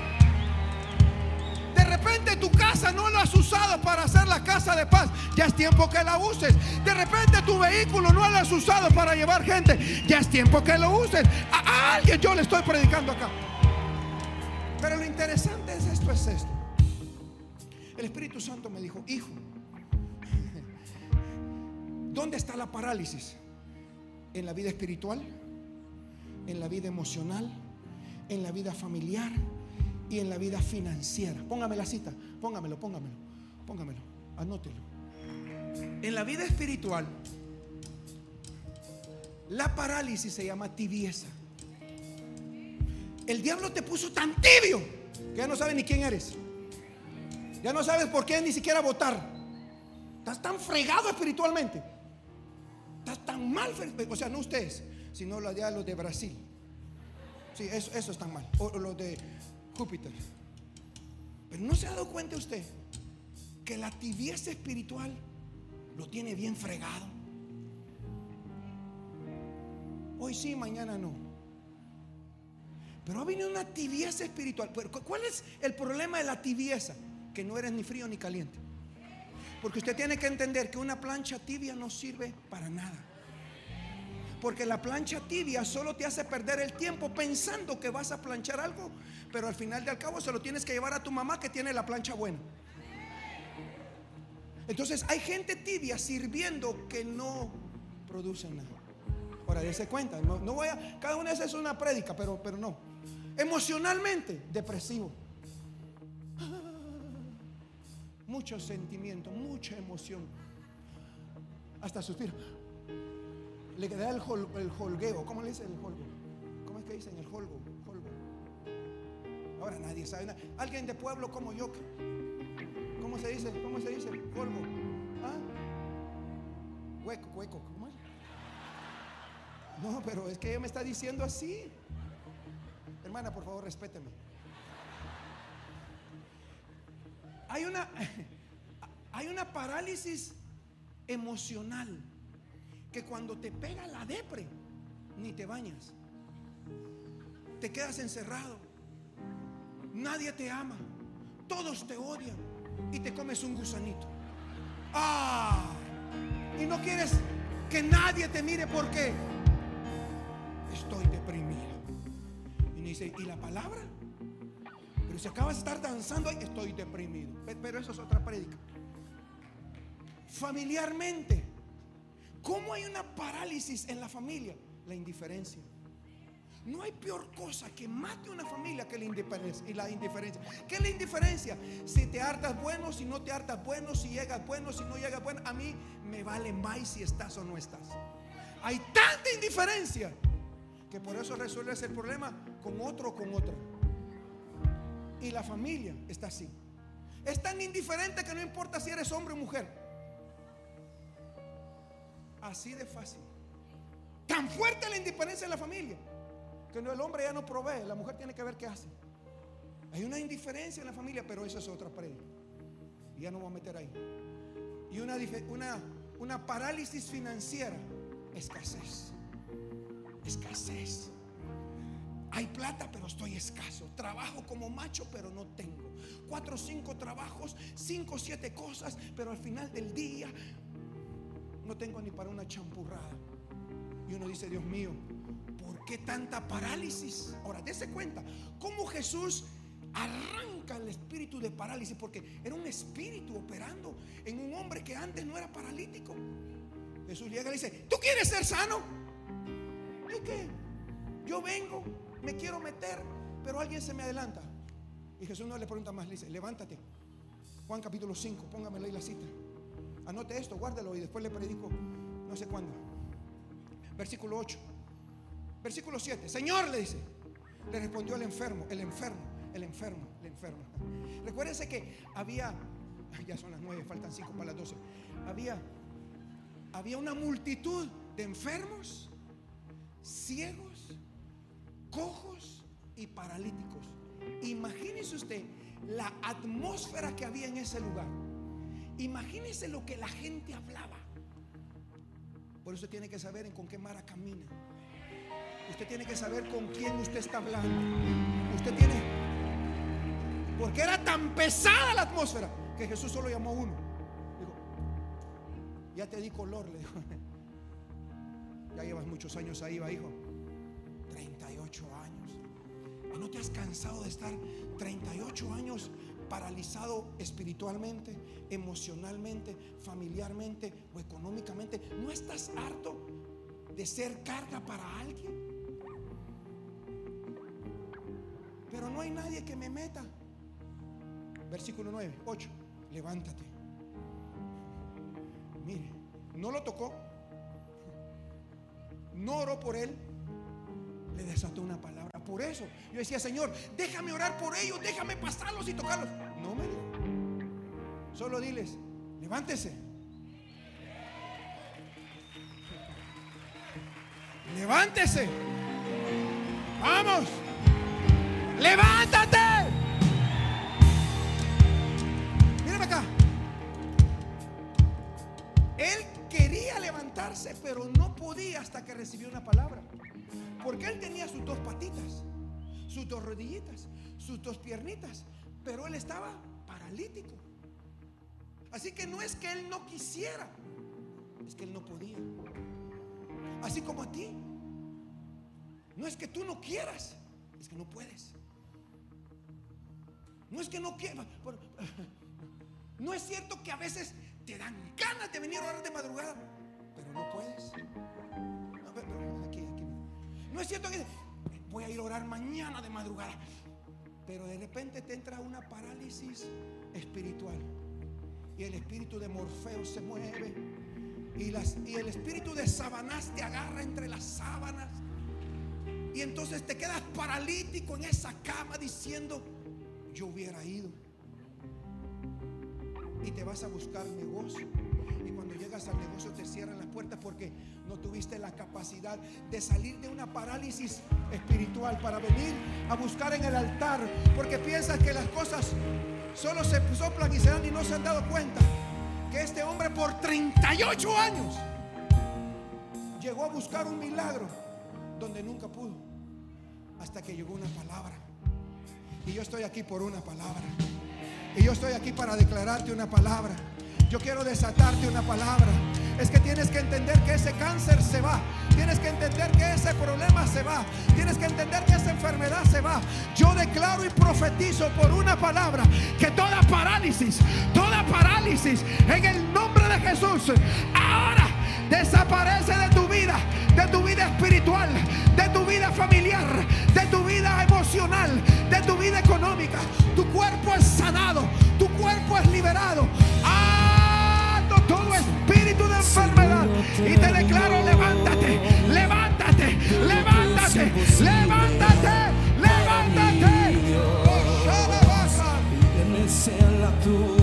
[SPEAKER 1] repente tu casa no lo has usado para hacer la casa de paz. Ya es tiempo que la uses. De repente tu vehículo no lo has usado para llevar gente. Ya es tiempo que lo uses. A, alguien yo le estoy predicando acá. Pero lo interesante es esto, es esto. El Espíritu Santo me dijo, hijo, ¿dónde está la parálisis? ¿En la vida espiritual? ¿En la vida emocional? ¿En la vida familiar? y en la vida financiera. Póngame la cita, póngamelo, póngamelo, póngamelo, anótelo. En la vida espiritual, la parálisis se llama tibieza. El diablo te puso tan tibio que ya no sabes ni quién eres. Ya no sabes por qué ni siquiera votar. Estás tan fregado espiritualmente. Estás tan mal. O sea, no ustedes, sino los de, de Brasil. Sí, eso, eso es tan mal. O los de Júpiter. Pero no se ha dado cuenta usted que la tibieza espiritual lo tiene bien fregado. Hoy sí, mañana no. Pero ha venido una tibieza espiritual. ¿Cuál es el problema de la tibieza? Que no eres ni frío ni caliente. Porque usted tiene que entender que una plancha tibia no sirve para nada. Porque la plancha tibia solo te hace perder el tiempo pensando que vas a planchar algo, pero al final de al cabo se lo tienes que llevar a tu mamá que tiene la plancha buena. Entonces hay gente tibia sirviendo que no produce nada. Ahora, dése cuenta, no, no voy a, cada una de esas es una prédica, pero, pero no. Emocionalmente, depresivo. Mucho sentimiento, mucha emoción. Hasta suspiro. Le queda el, hol- el holgueo. ¿Cómo le dicen el holgo? ¿Cómo es que dicen el? Holgo. Ahora nadie sabe nada. Alguien de pueblo como yo. ¿Cómo se dice? ¿Cómo se dice? Holgo. ¿Ah? Hueco, hueco. ¿Cómo es? No, pero es que ella me está diciendo así. Por favor, respéteme. Hay una, hay una parálisis emocional que cuando te pega la depre, ni te bañas. Te quedas encerrado. Nadie te ama. Todos te odian. Y te comes un gusanito. Ah. Y no quieres que nadie te mire porque ¿y la palabra? Pero si acabas de estar danzando, estoy deprimido. Pe- Pero eso es otra prédica. Familiarmente, ¿cómo hay una parálisis en la familia? La indiferencia. No hay peor cosa que mate una familia que la indiferencia. Y la indiferencia. ¿Qué es la indiferencia? Si te hartas bueno, si no te hartas bueno, si llegas bueno, si no llegas bueno. A mí me vale más si estás o no estás. Hay tanta indiferencia que por eso resuelves el problema con otro o con otra. Y la familia está así. Es tan indiferente que no importa si eres hombre o mujer. Así de fácil. Tan fuerte la indiferencia en la familia que el hombre ya no provee, la mujer tiene que ver qué hace. Hay una indiferencia en la familia, pero eso es otra prédica. Y ya no voy a meter ahí. Y una, una, una parálisis financiera, escasez. Escasez. Hay plata, pero estoy escaso. Trabajo como macho, pero no tengo. Cuatro o cinco trabajos, cinco o siete cosas, pero al final del día no tengo ni para una champurrada. Y uno dice, Dios mío, ¿por qué tanta parálisis? Ahora, dése cuenta, cómo Jesús arranca el espíritu de parálisis, porque era un espíritu operando en un hombre que antes no era paralítico. Jesús llega y dice, ¿tú quieres ser sano? ¿Y qué? Yo vengo, me quiero meter, pero alguien se me adelanta. Y Jesús no le pregunta más, le dice, levántate. Juan capítulo 5, póngamelo ahí la cita. Anote esto, guárdalo y después le predico no sé cuándo. Versículo 8. Versículo 7. Señor, le dice. Le respondió el enfermo, el enfermo, el enfermo, el enfermo. Recuérdense que había, ya son las 9, faltan 5 para las 12. Había, había una multitud de enfermos, ciegos, cojos y paralíticos. Imagínese usted la atmósfera que había en ese lugar. Imagínese lo que la gente hablaba. Por eso tiene que saber en con qué mara camina. Usted tiene que saber con quién usted está hablando. Usted tiene. Porque era tan pesada la atmósfera que Jesús solo llamó a uno. Dijo, ya te di color, le dijo. Ya llevas muchos años ahí, va, hijo. 38 años. ¿Y no te has cansado de estar 38 años paralizado espiritualmente, emocionalmente, familiarmente o económicamente? ¿No estás harto de ser carga para alguien? Pero no hay nadie que me meta. Versículo 9, 8. Levántate. Mire, no lo tocó. No oró por él. Le desató una palabra. Por eso yo decía, Señor, déjame orar por ellos, déjame pasarlos y tocarlos. No me. Solo diles, levántese. Levántese. Vamos. Levántate. Pero no podía hasta que recibió una palabra. Porque él tenía sus dos patitas, sus dos rodillitas, sus dos piernitas, pero él estaba paralítico. Así que no es que él no quisiera, es que él no podía. Así como a ti. No es que tú no quieras, es que no puedes. No es que no quieras. No es cierto que a veces te dan ganas de venir a orar de madrugada, no puedes. No es cierto que voy a ir a orar mañana de madrugada, pero de repente te entra una parálisis espiritual y el espíritu de Morfeo se mueve y, las, y el espíritu de Sabanás te agarra entre las sábanas y entonces te quedas paralítico en esa cama diciendo, yo hubiera ido. Y te vas a buscar negocio. Y cuando llegas al negocio te cierran las porque no tuviste la capacidad de salir de una parálisis espiritual para venir a buscar en el altar. Porque piensas que las cosas solo se soplan y se dan y no se han dado cuenta que este hombre por 38 años llegó a buscar un milagro donde nunca pudo. Hasta que llegó una palabra. Y yo estoy aquí por una palabra. Y yo estoy aquí para declararte una palabra. Yo quiero desatarte una palabra. Es que tienes que entender que ese cáncer se va. Tienes que entender que ese problema se va. Tienes que entender que esa enfermedad se va. Yo declaro y profetizo por una palabra que toda parálisis, toda parálisis en el nombre de Jesús, ahora desaparece de tu vida, de tu vida espiritual, de tu vida familiar, de tu vida emocional, de tu vida económica. Tu cuerpo es sanado, tu cuerpo es liberado. Todo enfermedad y te declaro levántate, levántate, levántate, levántate, levántate. Dígalo.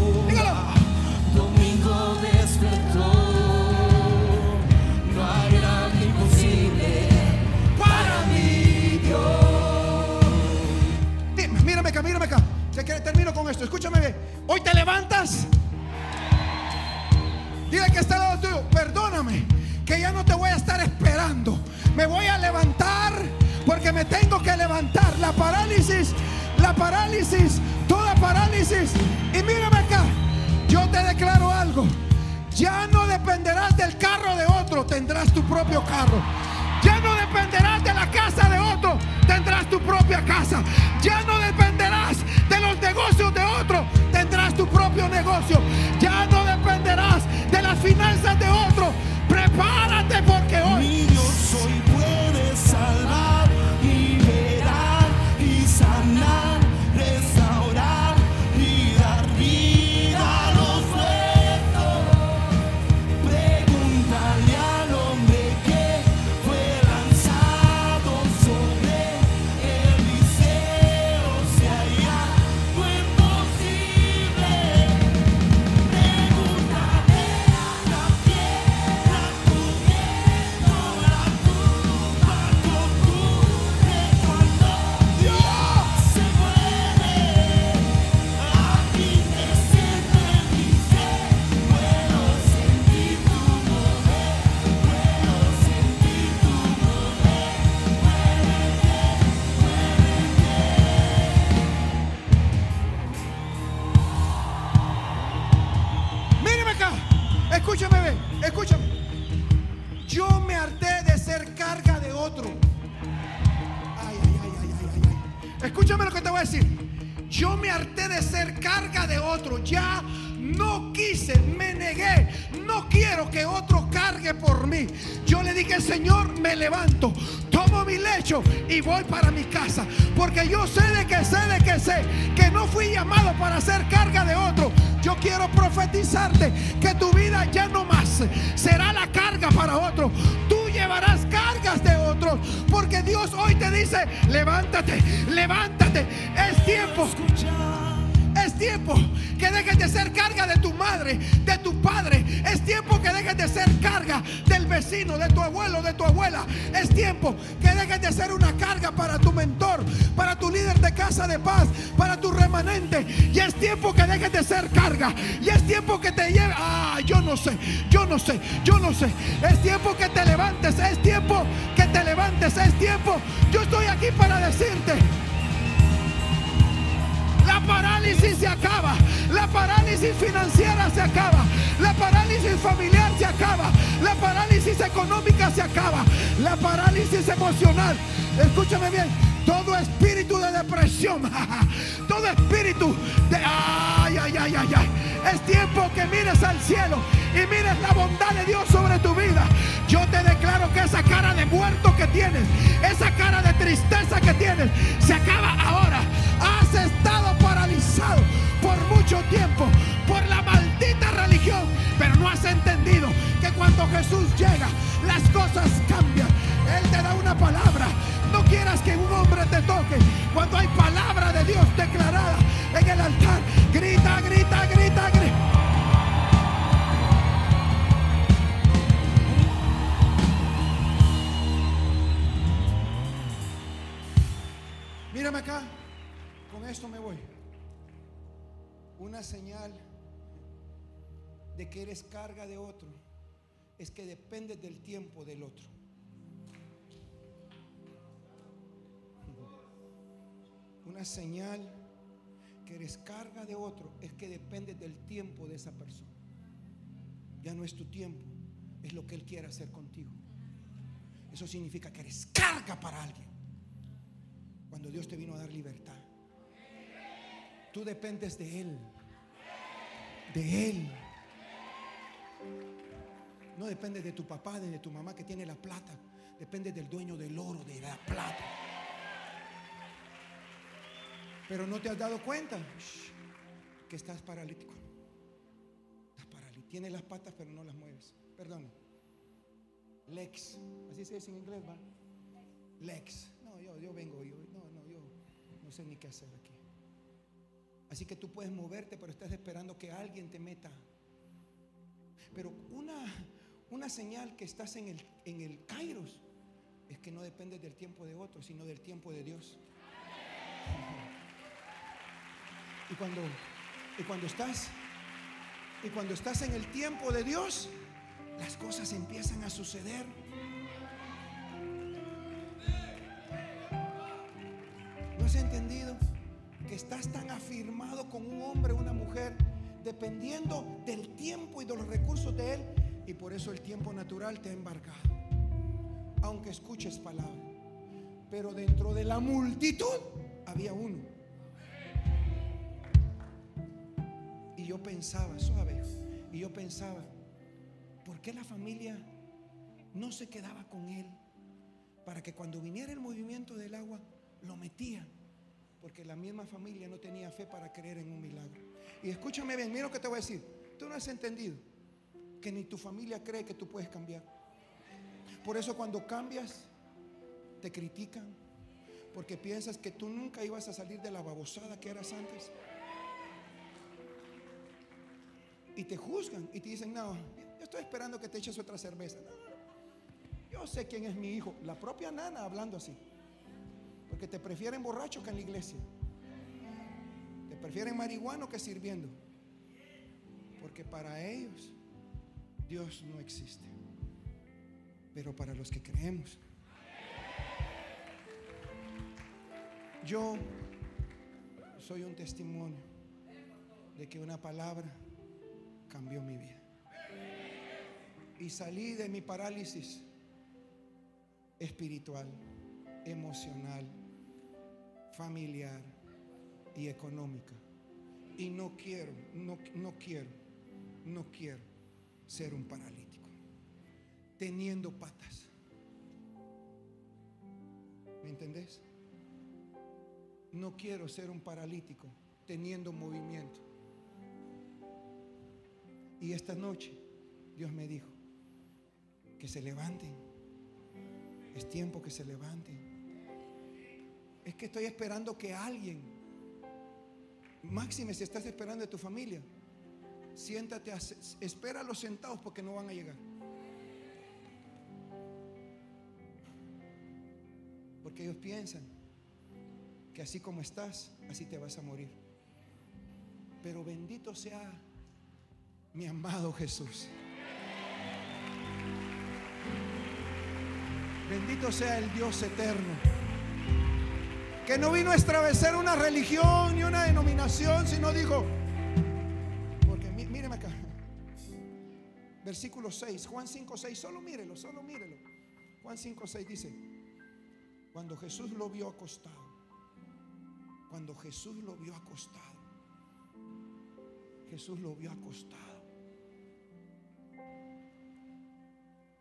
[SPEAKER 1] Parálisis. Toda parálisis. Y mírame acá. Yo te declaro algo. Ya no dependerás del carro de otro. Tendrás tu propio carro. Ya no dependerás de la casa de otro, tendrás tu propia casa. Ya no dependerás de los negocios de otro, tendrás tu propio negocio. Ya no dependerás de las finanzas de otro. Prepárate porque
[SPEAKER 2] y
[SPEAKER 1] voy para mi casa. Porque yo sé de que sé de que sé que no fui llamado para ser carga de otro. Yo quiero profetizarte que tu vida ya no más será la carga para otro. Tú llevarás cargas de otros. Porque Dios hoy te dice, levántate, levántate. Es tiempo. Es tiempo que dejes de ser carga de tu madre, de tu padre. Es tiempo que dejes de ser carga del vecino, de tu abuelo, de tu abuela. Es tiempo que dejes de ser una carga para tu mentor, para tu líder de casa de paz, para tu remanente. Y es tiempo que dejes de ser carga. Y es tiempo que te lleve. Ah, yo no sé, yo no sé, yo no sé. Es tiempo que te levantes, es tiempo que te levantes, es tiempo. Yo estoy aquí para decirte. La parálisis se acaba. La parálisis financiera se acaba. La parálisis familiar se acaba. La parálisis económica se acaba. La parálisis emocional. Escúchame bien. Todo espíritu de depresión. Todo espíritu de... Ay, ay, ay, ay, ay. Es tiempo que mires al cielo y mires la bondad de Dios sobre tu vida. Yo te declaro que esa cara de muerto que tienes, esa cara de tristeza que tienes, se acaba ahora. Has estado paralizado por mucho tiempo por la maldita religión, pero no has entendido que cuando Jesús llega, las cosas cambian. Él te da una palabra. No quieras que un hombre te toque. Cuando hay palabra de Dios declarada en el altar, grita, grita, grita, grita. Mírame acá. Esto me voy. Una señal de que eres carga de otro es que dependes del tiempo del otro. Una señal que eres carga de otro es que dependes del tiempo de esa persona. Ya no es tu tiempo, es lo que Él quiere hacer contigo. Eso significa que eres carga para alguien. Cuando Dios te vino a dar libertad. Tú dependes de Él. De Él. No depende de tu papá, de tu mamá que tiene la plata. Depende del dueño del oro, de la plata. Pero no te has dado cuenta que estás paralítico. Estás paralítico. Tienes las patas, pero no las mueves. Perdón. Lex. Así se dice en inglés, ¿va? Lex. No, yo, yo vengo. Yo, no, no, yo no sé ni qué hacer aquí. Así que tú puedes moverte, pero estás esperando que alguien te meta. Pero una, una señal que estás en el, en el Kairos es que no dependes del tiempo de otro, sino del tiempo de Dios. Y cuando, y cuando estás, y cuando estás en el tiempo de Dios, las cosas empiezan a suceder. Estás tan afirmado con un hombre o una mujer, dependiendo del tiempo y de los recursos de él, y por eso el tiempo natural te ha embarcado. Aunque escuches palabra, pero dentro de la multitud había uno. Y yo pensaba, suave, y yo pensaba, ¿por qué la familia no se quedaba con él? Para que cuando viniera el movimiento del agua, lo metía. Porque la misma familia no tenía fe para creer en un milagro. Y escúchame bien, mira lo que te voy a decir. Tú no has entendido que ni tu familia cree que tú puedes cambiar. Por eso cuando cambias, te critican. Porque piensas que tú nunca ibas a salir de la babosada que eras antes. Y te juzgan y te dicen, no, yo estoy esperando que te eches otra cerveza. Yo sé quién es mi hijo. La propia nana hablando así. Porque te prefieren borracho que en la iglesia. Te prefieren marihuano que sirviendo. Porque para ellos Dios no existe. Pero para los que creemos. Yo soy un testimonio de que una palabra cambió mi vida. Y salí de mi parálisis espiritual, emocional, familiar y económica. Y no quiero, no, no quiero, no quiero ser un paralítico, teniendo patas. ¿Me entendés? No quiero ser un paralítico teniendo movimiento. Y esta noche Dios me dijo que se levanten. Es tiempo que se levanten. Es que estoy esperando que alguien, máxime si estás esperando de tu familia, siéntate, espera a los sentados porque no van a llegar. Porque ellos piensan que así como estás, así te vas a morir. Pero bendito sea mi amado Jesús. Bendito sea el Dios eterno. Que no vino a establecer una religión ni una denominación, sino dijo, porque mí- míreme acá. Versículo 6, Juan 5, 6, solo mírelo, solo mírelo. Juan 5, 6 dice, cuando Jesús lo vio acostado, cuando Jesús lo vio acostado, Jesús lo vio acostado.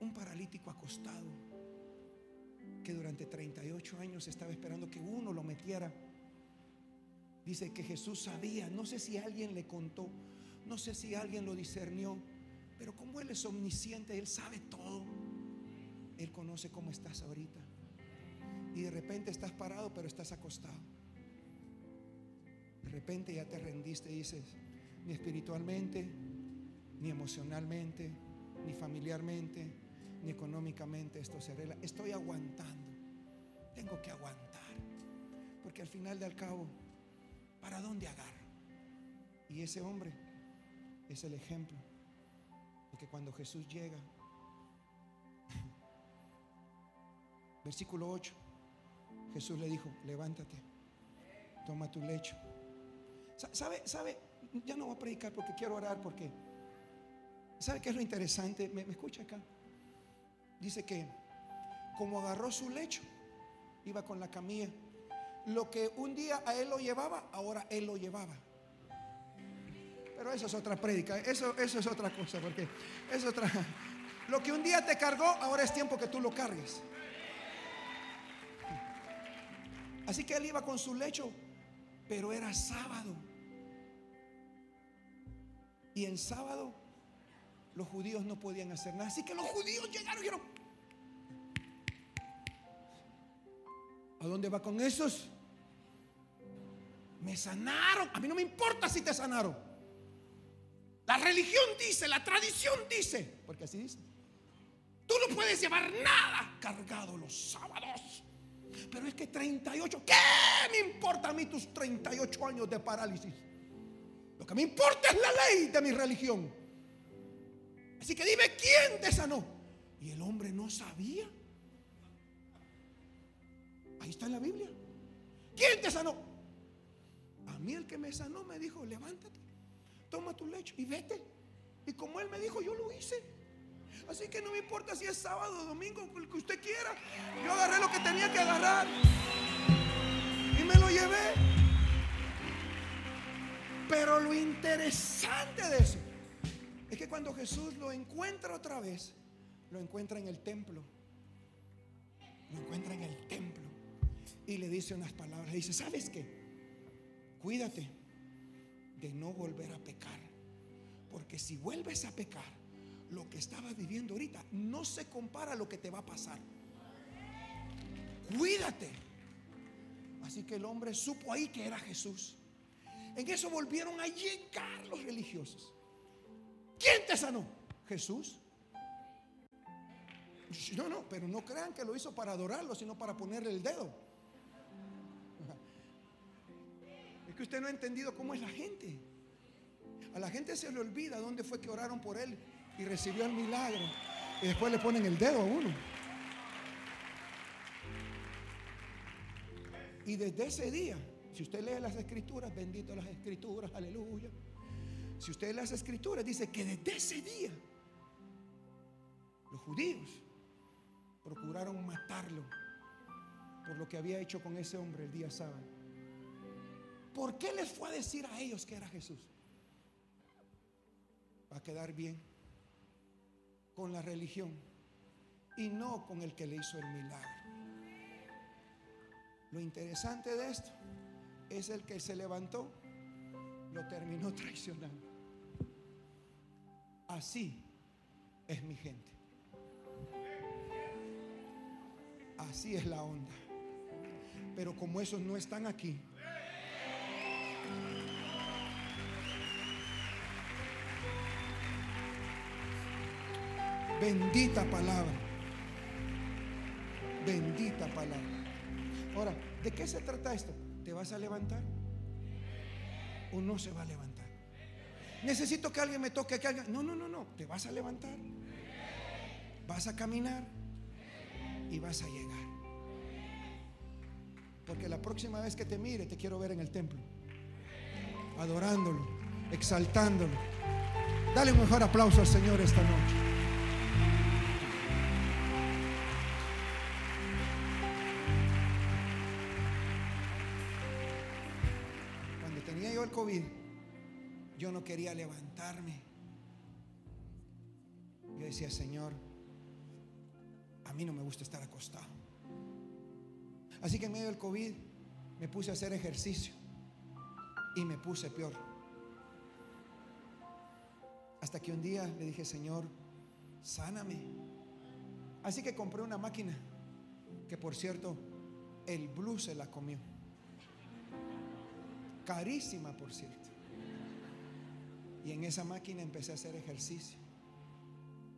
[SPEAKER 1] Un paralítico acostado que durante 38 años estaba esperando que uno lo metiera. Dice que Jesús sabía, no sé si alguien le contó, no sé si alguien lo discernió, pero como Él es omnisciente, Él sabe todo. Él conoce cómo estás ahorita. Y de repente estás parado, pero estás acostado. De repente ya te rendiste y dices, ni espiritualmente, ni emocionalmente, ni familiarmente, ni económicamente esto se arregla. Estoy aguantando. Tengo que aguantar. Porque al final del cabo, ¿para dónde agarro? Y ese hombre es el ejemplo de que cuando Jesús llega, versículo 8, Jesús le dijo, levántate, toma tu lecho. Sa- ¿Sabe? ¿Sabe? Ya no voy a predicar porque quiero orar porque... ¿Sabe qué es lo interesante? ¿Me, me escucha acá? Dice que como agarró su lecho, iba con la camilla. Lo que un día a él lo llevaba, ahora él lo llevaba. Pero eso es otra prédica, eso, eso es otra cosa, porque es otra. Lo que un día te cargó, ahora es tiempo que tú lo cargues. Así que él iba con su lecho, pero era sábado. Y en sábado los judíos no podían hacer nada. Así que los judíos llegaron y dijeron, ¿a dónde va con esos? Me sanaron. A mí no me importa si te sanaron. La religión dice, la tradición dice, porque así dice. Tú no puedes llevar nada cargado los sábados. Pero es que 38, ¿qué me importa a mí tus 38 años de parálisis? Lo que me importa es la ley de mi religión. Así que dime quién te sanó. Y el hombre no sabía. Ahí está en la Biblia. ¿Quién te sanó? A mí el que me sanó me dijo, levántate, toma tu lecho y vete. Y como él me dijo, yo lo hice. Así que no me importa si es sábado o domingo, el que usted quiera. Yo agarré lo que tenía que agarrar. Y me lo llevé. Pero lo interesante de eso es que cuando Jesús lo encuentra otra vez, lo encuentra en el templo. Lo encuentra en el templo. Y le dice unas palabras. Dice, ¿sabes qué? Cuídate de no volver a pecar. Porque si vuelves a pecar, lo que estabas viviendo ahorita no se compara a lo que te va a pasar. Cuídate. Así que el hombre supo ahí que era Jesús. En eso volvieron a llegar los religiosos. ¿Quién te sanó? Jesús. No, no, pero no crean que lo hizo para adorarlo, sino para ponerle el dedo. Es que usted no ha entendido cómo es la gente. A la gente se le olvida dónde fue que oraron por él y recibió el milagro. Y después le ponen el dedo a uno. Y desde ese día, si usted lee las escrituras, bendito las escrituras, aleluya. Si usted lee las escrituras, dice que desde ese día los judíos procuraron matarlo por lo que había hecho con ese hombre el día sábado. ¿Por qué les fue a decir a ellos que era Jesús? Para quedar bien con la religión y no con el que le hizo el milagro. Lo interesante de esto es el que se levantó, lo terminó traicionando. Así es mi gente. Así es la onda. Pero como esos no están aquí, bendita palabra. Bendita palabra. Ahora, ¿de qué se trata esto? ¿Te vas a levantar? ¿O no se va a levantar? Necesito que alguien me toque, que alguien... No, no, no, no. Te vas a levantar. Vas a caminar y vas a llegar. Porque la próxima vez que te mire, te quiero ver en el templo. Adorándolo, exaltándolo. Dale un mejor aplauso al Señor esta noche. COVID, yo no quería levantarme. Yo decía, Señor, a mí no me gusta estar acostado. Así que en medio del COVID me puse a hacer ejercicio y me puse peor. Hasta que un día le dije, Señor, sáname. Así que compré una máquina que por cierto, el blue se la comió. Carísima, por cierto. Y en esa máquina empecé a hacer ejercicio.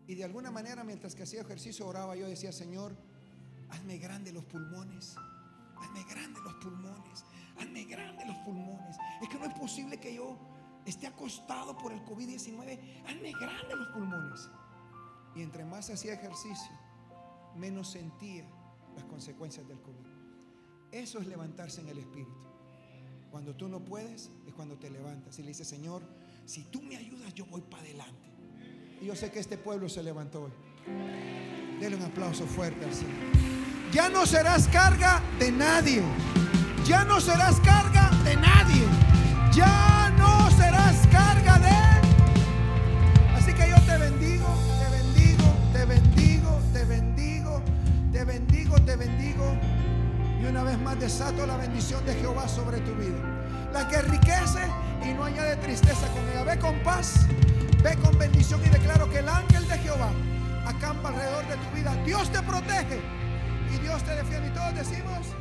[SPEAKER 1] Y de alguna manera, mientras que hacía ejercicio, oraba, yo decía, Señor, hazme grande los pulmones. Hazme grande los pulmones. Hazme grande los pulmones. Es que no es posible que yo esté acostado por el COVID-19. Hazme grande los pulmones. Y entre más hacía ejercicio, menos sentía las consecuencias del COVID. Eso es levantarse en el espíritu. Cuando tú no puedes, es cuando te levantas y le dices, Señor, si tú me ayudas, yo voy para adelante. Y yo sé que este pueblo se levantó hoy. Dele un aplauso fuerte al Señor. Ya no serás carga de nadie. Ya no serás carga de nadie. Ya no Y una vez más desato la bendición de Jehová sobre tu vida. La que enriquece y no añade tristeza con ella. Ve con paz, ve con bendición y declaro que el ángel de Jehová acampa alrededor de tu vida. Dios te protege y Dios te defiende. Y todos decimos...